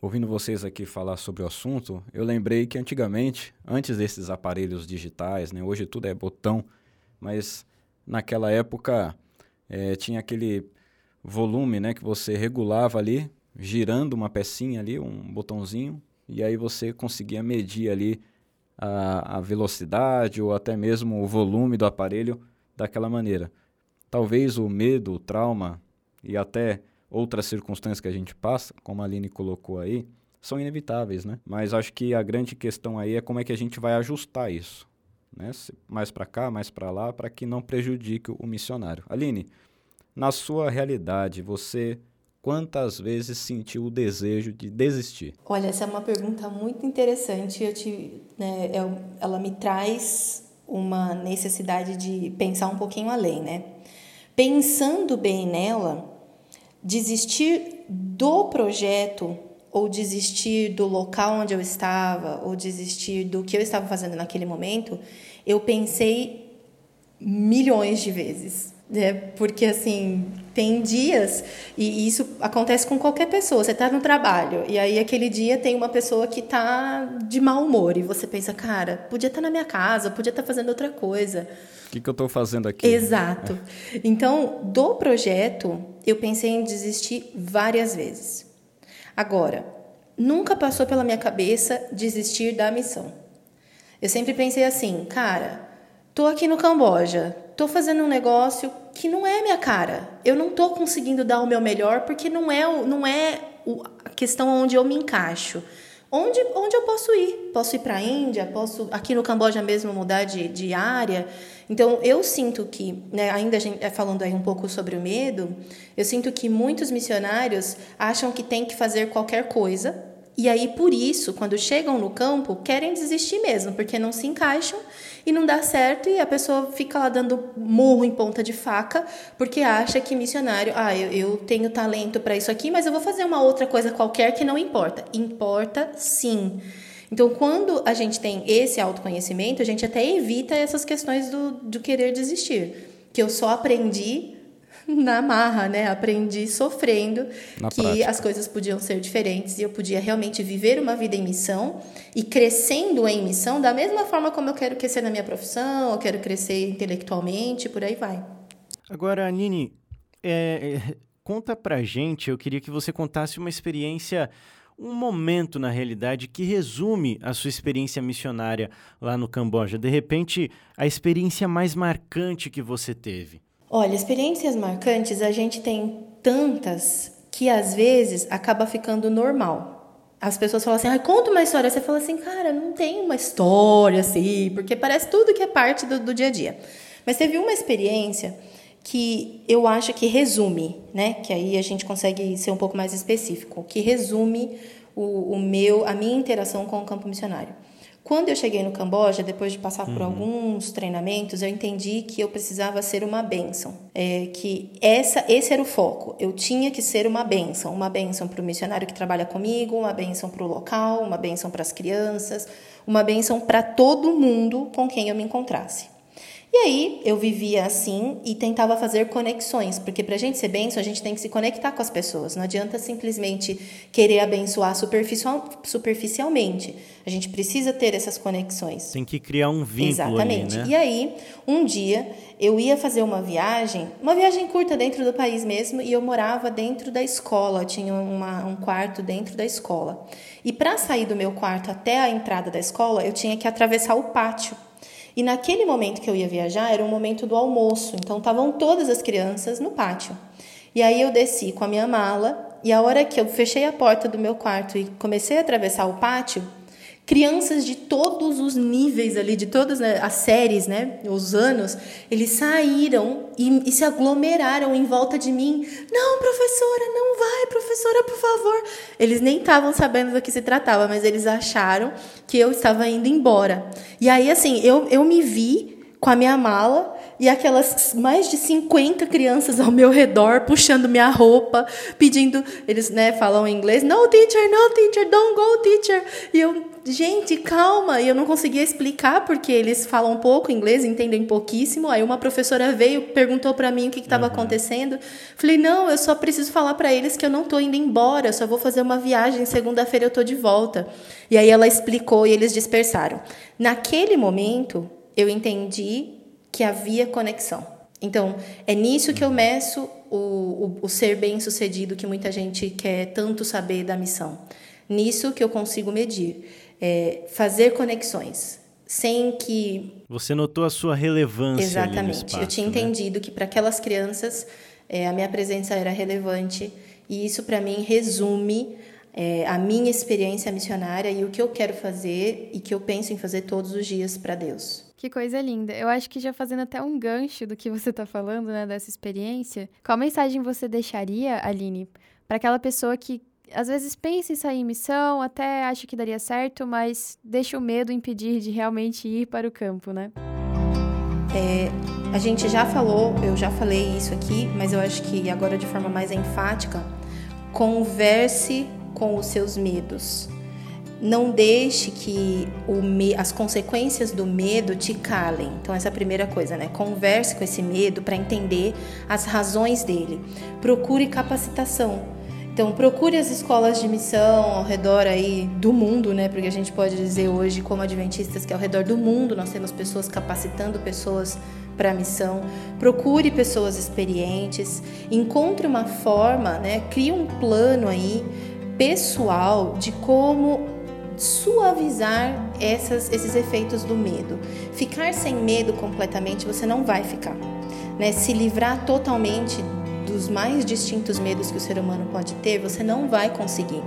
Ouvindo vocês aqui falar sobre o assunto, eu lembrei que antigamente, antes desses aparelhos digitais, né, hoje tudo é botão, mas naquela época é, tinha aquele volume né, que você regulava ali, girando uma pecinha ali, um botãozinho, e aí você conseguia medir ali a, a velocidade ou até mesmo o volume do aparelho daquela maneira. Talvez o medo, o trauma e até outras circunstâncias que a gente passa, como a Aline colocou aí, são inevitáveis, né? Mas acho que a grande questão aí é como é que a gente vai ajustar isso, né? Mais para cá, mais para lá, para que não prejudique o missionário. Aline, na sua realidade, você quantas vezes sentiu o desejo de desistir? Olha, essa é uma pergunta muito interessante. Eu te, né, eu, ela me traz uma necessidade de pensar um pouquinho além, né? Pensando bem nela, desistir do projeto ou desistir do local onde eu estava ou desistir do que eu estava fazendo naquele momento, eu pensei milhões de vezes. É, porque assim, tem dias, e isso acontece com qualquer pessoa. Você está no trabalho, e aí aquele dia tem uma pessoa que está de mau humor, e você pensa, cara, podia estar tá na minha casa, podia estar tá fazendo outra coisa. O que, que eu estou fazendo aqui? Exato. É. Então, do projeto, eu pensei em desistir várias vezes. Agora, nunca passou pela minha cabeça desistir da missão. Eu sempre pensei assim, cara, tô aqui no Camboja, tô fazendo um negócio que não é minha cara. Eu não tô conseguindo dar o meu melhor porque não é, não é a questão onde eu me encaixo. Onde, onde eu posso ir? Posso ir para a Índia? Posso aqui no Camboja mesmo mudar de, de área? Então eu sinto que, né, ainda gente, é, falando aí um pouco sobre o medo, eu sinto que muitos missionários acham que tem que fazer qualquer coisa e aí, por isso, quando chegam no campo, querem desistir mesmo, porque não se encaixam e não dá certo, e a pessoa fica lá dando murro em ponta de faca, porque acha que missionário, ah, eu, eu tenho talento para isso aqui, mas eu vou fazer uma outra coisa qualquer que não importa. Importa sim. Então, quando a gente tem esse autoconhecimento, a gente até evita essas questões do, do querer desistir. Que eu só aprendi na marra, né? Aprendi sofrendo na que prática. as coisas podiam ser diferentes e eu podia realmente viver uma vida em missão e crescendo em missão da mesma forma como eu quero crescer na minha profissão, eu quero crescer intelectualmente, por aí vai. Agora, Nini, é, é, conta pra gente, eu queria que você contasse uma experiência um momento na realidade que resume a sua experiência missionária lá no Camboja. De repente, a experiência mais marcante que você teve. Olha, experiências marcantes a gente tem tantas que às vezes acaba ficando normal. As pessoas falam assim, ah, conta uma história. Você fala assim, cara, não tem uma história assim, porque parece tudo que é parte do, do dia a dia. Mas teve uma experiência que eu acho que resume, né? Que aí a gente consegue ser um pouco mais específico, que resume o, o meu, a minha interação com o campo missionário. Quando eu cheguei no Camboja, depois de passar por uhum. alguns treinamentos, eu entendi que eu precisava ser uma bênção. É, que essa, esse era o foco. Eu tinha que ser uma bênção. Uma bênção para o missionário que trabalha comigo, uma bênção para o local, uma bênção para as crianças, uma bênção para todo mundo com quem eu me encontrasse. E aí eu vivia assim e tentava fazer conexões, porque para a gente ser benção, a gente tem que se conectar com as pessoas. Não adianta simplesmente querer abençoar superficial, superficialmente. A gente precisa ter essas conexões. Tem que criar um vínculo. Exatamente. Ali, né? E aí, um dia, eu ia fazer uma viagem, uma viagem curta dentro do país mesmo, e eu morava dentro da escola, tinha uma, um quarto dentro da escola. E para sair do meu quarto até a entrada da escola, eu tinha que atravessar o pátio. E naquele momento que eu ia viajar era o momento do almoço, então estavam todas as crianças no pátio. E aí eu desci com a minha mala e a hora que eu fechei a porta do meu quarto e comecei a atravessar o pátio, crianças de todos os níveis ali, de todas né, as séries, né, os anos, eles saíram e, e, se aglomeraram em volta de mim. Não, professora, não vai, professora, por favor. Eles nem estavam sabendo do que se tratava, mas eles acharam que eu estava indo embora. E aí, assim, eu, eu me vi com a minha mala e aquelas mais de 50 crianças ao meu redor puxando minha roupa, pedindo, eles, né, falam em inglês, no teacher, no teacher, don't go teacher. E eu, gente, calma, e eu não conseguia explicar porque eles falam pouco inglês, entendem pouquíssimo. Aí uma professora veio, perguntou para mim o que estava uhum. acontecendo. Falei: "Não, eu só preciso falar para eles que eu não tô indo embora, eu só vou fazer uma viagem, segunda-feira eu tô de volta". E aí ela explicou e eles dispersaram. Naquele momento, eu entendi que havia conexão. Então, é nisso que eu meço o, o, o ser bem-sucedido que muita gente quer tanto saber da missão. Nisso que eu consigo medir. É fazer conexões, sem que. Você notou a sua relevância. Exatamente. Espaço, eu tinha né? entendido que para aquelas crianças é, a minha presença era relevante e isso para mim resume é, a minha experiência missionária e o que eu quero fazer e que eu penso em fazer todos os dias para Deus. Que coisa linda. Eu acho que já fazendo até um gancho do que você está falando, né, dessa experiência, qual mensagem você deixaria, Aline, para aquela pessoa que às vezes pensa em sair em missão, até acha que daria certo, mas deixa o medo impedir de realmente ir para o campo, né? É, a gente já falou, eu já falei isso aqui, mas eu acho que agora de forma mais enfática, converse com os seus medos. Não deixe que me... as consequências do medo te calem. Então, essa é a primeira coisa, né? Converse com esse medo para entender as razões dele. Procure capacitação. Então, procure as escolas de missão ao redor aí do mundo, né? Porque a gente pode dizer hoje, como adventistas, que ao redor do mundo nós temos pessoas capacitando pessoas para a missão. Procure pessoas experientes, encontre uma forma, né? Crie um plano aí pessoal de como suavizar essas, esses efeitos do medo. Ficar sem medo completamente você não vai ficar. Né? Se livrar totalmente dos mais distintos medos que o ser humano pode ter, você não vai conseguir.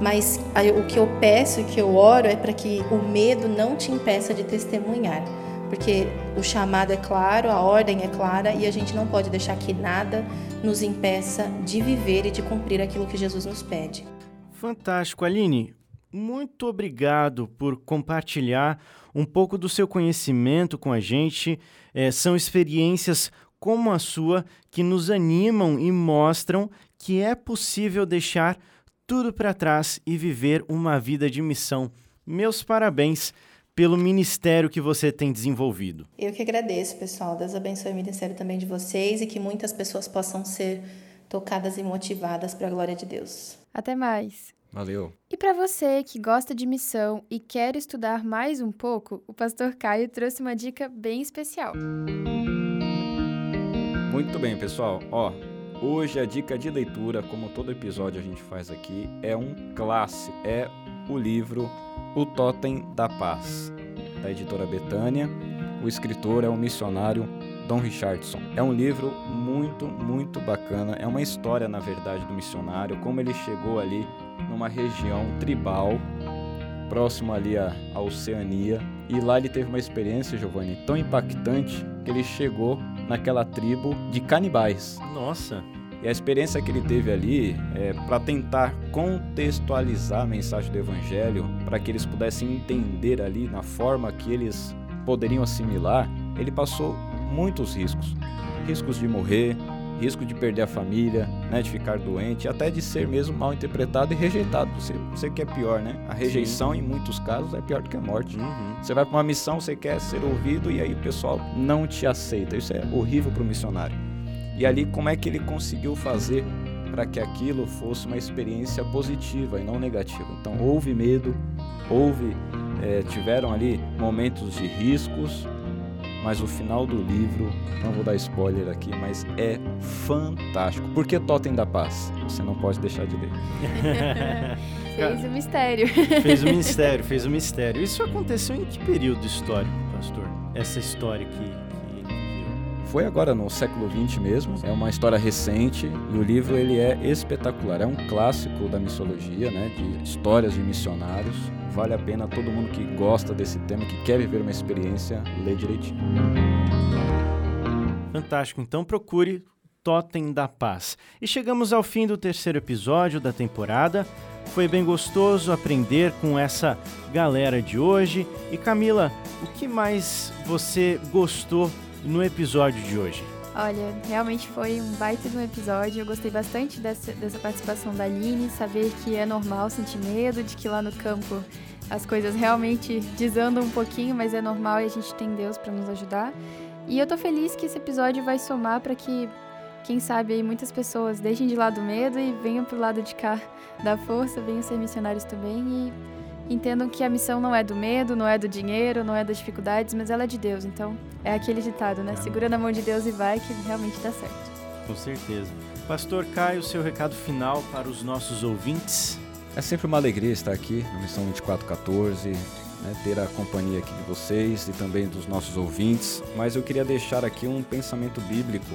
Mas o que eu peço e que eu oro é para que o medo não te impeça de testemunhar. Porque o chamado é claro, a ordem é clara e a gente não pode deixar que nada nos impeça de viver e de cumprir aquilo que Jesus nos pede. Fantástico, Aline. Muito obrigado por compartilhar um pouco do seu conhecimento com a gente. É, são experiências como a sua que nos animam e mostram que é possível deixar tudo para trás e viver uma vida de missão. Meus parabéns pelo ministério que você tem desenvolvido. Eu que agradeço, pessoal. Deus abençoe o ministério também de vocês e que muitas pessoas possam ser tocadas e motivadas para a glória de Deus. Até mais. Valeu. E para você que gosta de missão e quer estudar mais um pouco, o pastor Caio trouxe uma dica bem especial. Muito bem, pessoal. Ó, hoje a dica de leitura, como todo episódio a gente faz aqui, é um clássico. É o livro O Totem da Paz, da editora Betânia. O escritor é o missionário Don Richardson. É um livro muito, muito bacana. É uma história, na verdade, do missionário, como ele chegou ali numa região tribal, próximo ali à, à Oceania. E lá ele teve uma experiência, Giovanni, tão impactante que ele chegou naquela tribo de canibais. Nossa! E a experiência que ele teve ali é para tentar contextualizar a mensagem do evangelho, para que eles pudessem entender ali na forma que eles poderiam assimilar, ele passou muitos riscos. Riscos de morrer, risco de perder a família, né, de ficar doente, até de ser mesmo mal interpretado e rejeitado. Você, você que é pior, né? A rejeição Sim. em muitos casos é pior do que a morte. Uhum. Você vai para uma missão, você quer ser ouvido e aí o pessoal não te aceita. Isso é horrível para o missionário. E ali como é que ele conseguiu fazer para que aquilo fosse uma experiência positiva e não negativa? Então houve medo, houve é, tiveram ali momentos de riscos, mas o final do livro, não vou dar spoiler aqui, mas é fantástico. Por que Totem da Paz? Você não pode deixar de ler. fez o mistério. Fez o mistério, fez o mistério. Isso aconteceu em que período histórico, pastor? Essa história que foi agora no século XX mesmo. É uma história recente e o livro ele é espetacular. É um clássico da missologia, né, de histórias de missionários. Vale a pena todo mundo que gosta desse tema, que quer viver uma experiência, ler direitinho. Fantástico. Então procure Totem da Paz. E chegamos ao fim do terceiro episódio da temporada. Foi bem gostoso aprender com essa galera de hoje. E Camila, o que mais você gostou no episódio de hoje? Olha, realmente foi um baita de um episódio. Eu gostei bastante dessa, dessa participação da Aline, saber que é normal sentir medo, de que lá no campo as coisas realmente desandam um pouquinho, mas é normal e a gente tem Deus para nos ajudar. E eu tô feliz que esse episódio vai somar para que, quem sabe, aí muitas pessoas deixem de lado o medo e venham pro lado de cá da força, venham ser missionários também e entendam que a missão não é do medo, não é do dinheiro, não é das dificuldades, mas ela é de Deus. Então, é aquele ditado, né? Segura na mão de Deus e vai que realmente dá certo. Com certeza. Pastor Caio, seu recado final para os nossos ouvintes. É sempre uma alegria estar aqui na Missão 2414, né, ter a companhia aqui de vocês e também dos nossos ouvintes, mas eu queria deixar aqui um pensamento bíblico.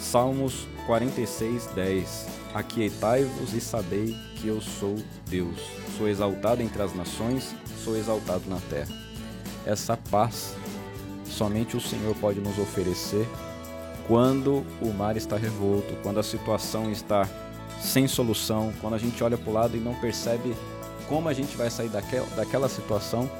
Salmos 46, 10. Aquietai-vos e sabei que eu sou Deus. Sou exaltado entre as nações, sou exaltado na terra. Essa paz somente o Senhor pode nos oferecer quando o mar está revolto, quando a situação está sem solução, quando a gente olha para o lado e não percebe como a gente vai sair daquela, daquela situação,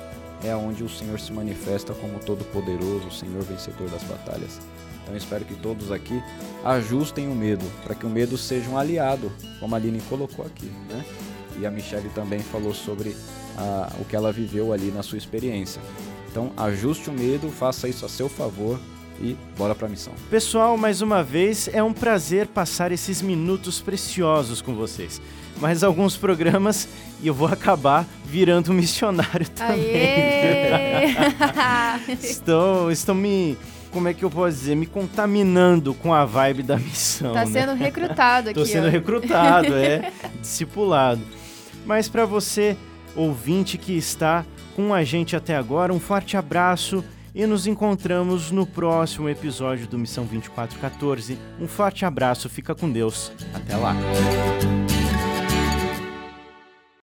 é onde o Senhor se manifesta como todo-poderoso, o Senhor vencedor das batalhas. Então espero que todos aqui ajustem o medo, para que o medo seja um aliado, como a Aline colocou aqui, né? E a Michelle também falou sobre a, o que ela viveu ali na sua experiência. Então ajuste o medo, faça isso a seu favor e bora para a missão. Pessoal, mais uma vez é um prazer passar esses minutos preciosos com vocês. Mais alguns programas e eu vou acabar virando um missionário também. estão, estão me como é que eu posso dizer, me contaminando com a vibe da missão. Tá né? sendo recrutado aqui. Tô sendo ó. recrutado, é, discipulado. Mas para você, ouvinte que está com a gente até agora, um forte abraço e nos encontramos no próximo episódio do Missão 2414. Um forte abraço, fica com Deus. Até lá.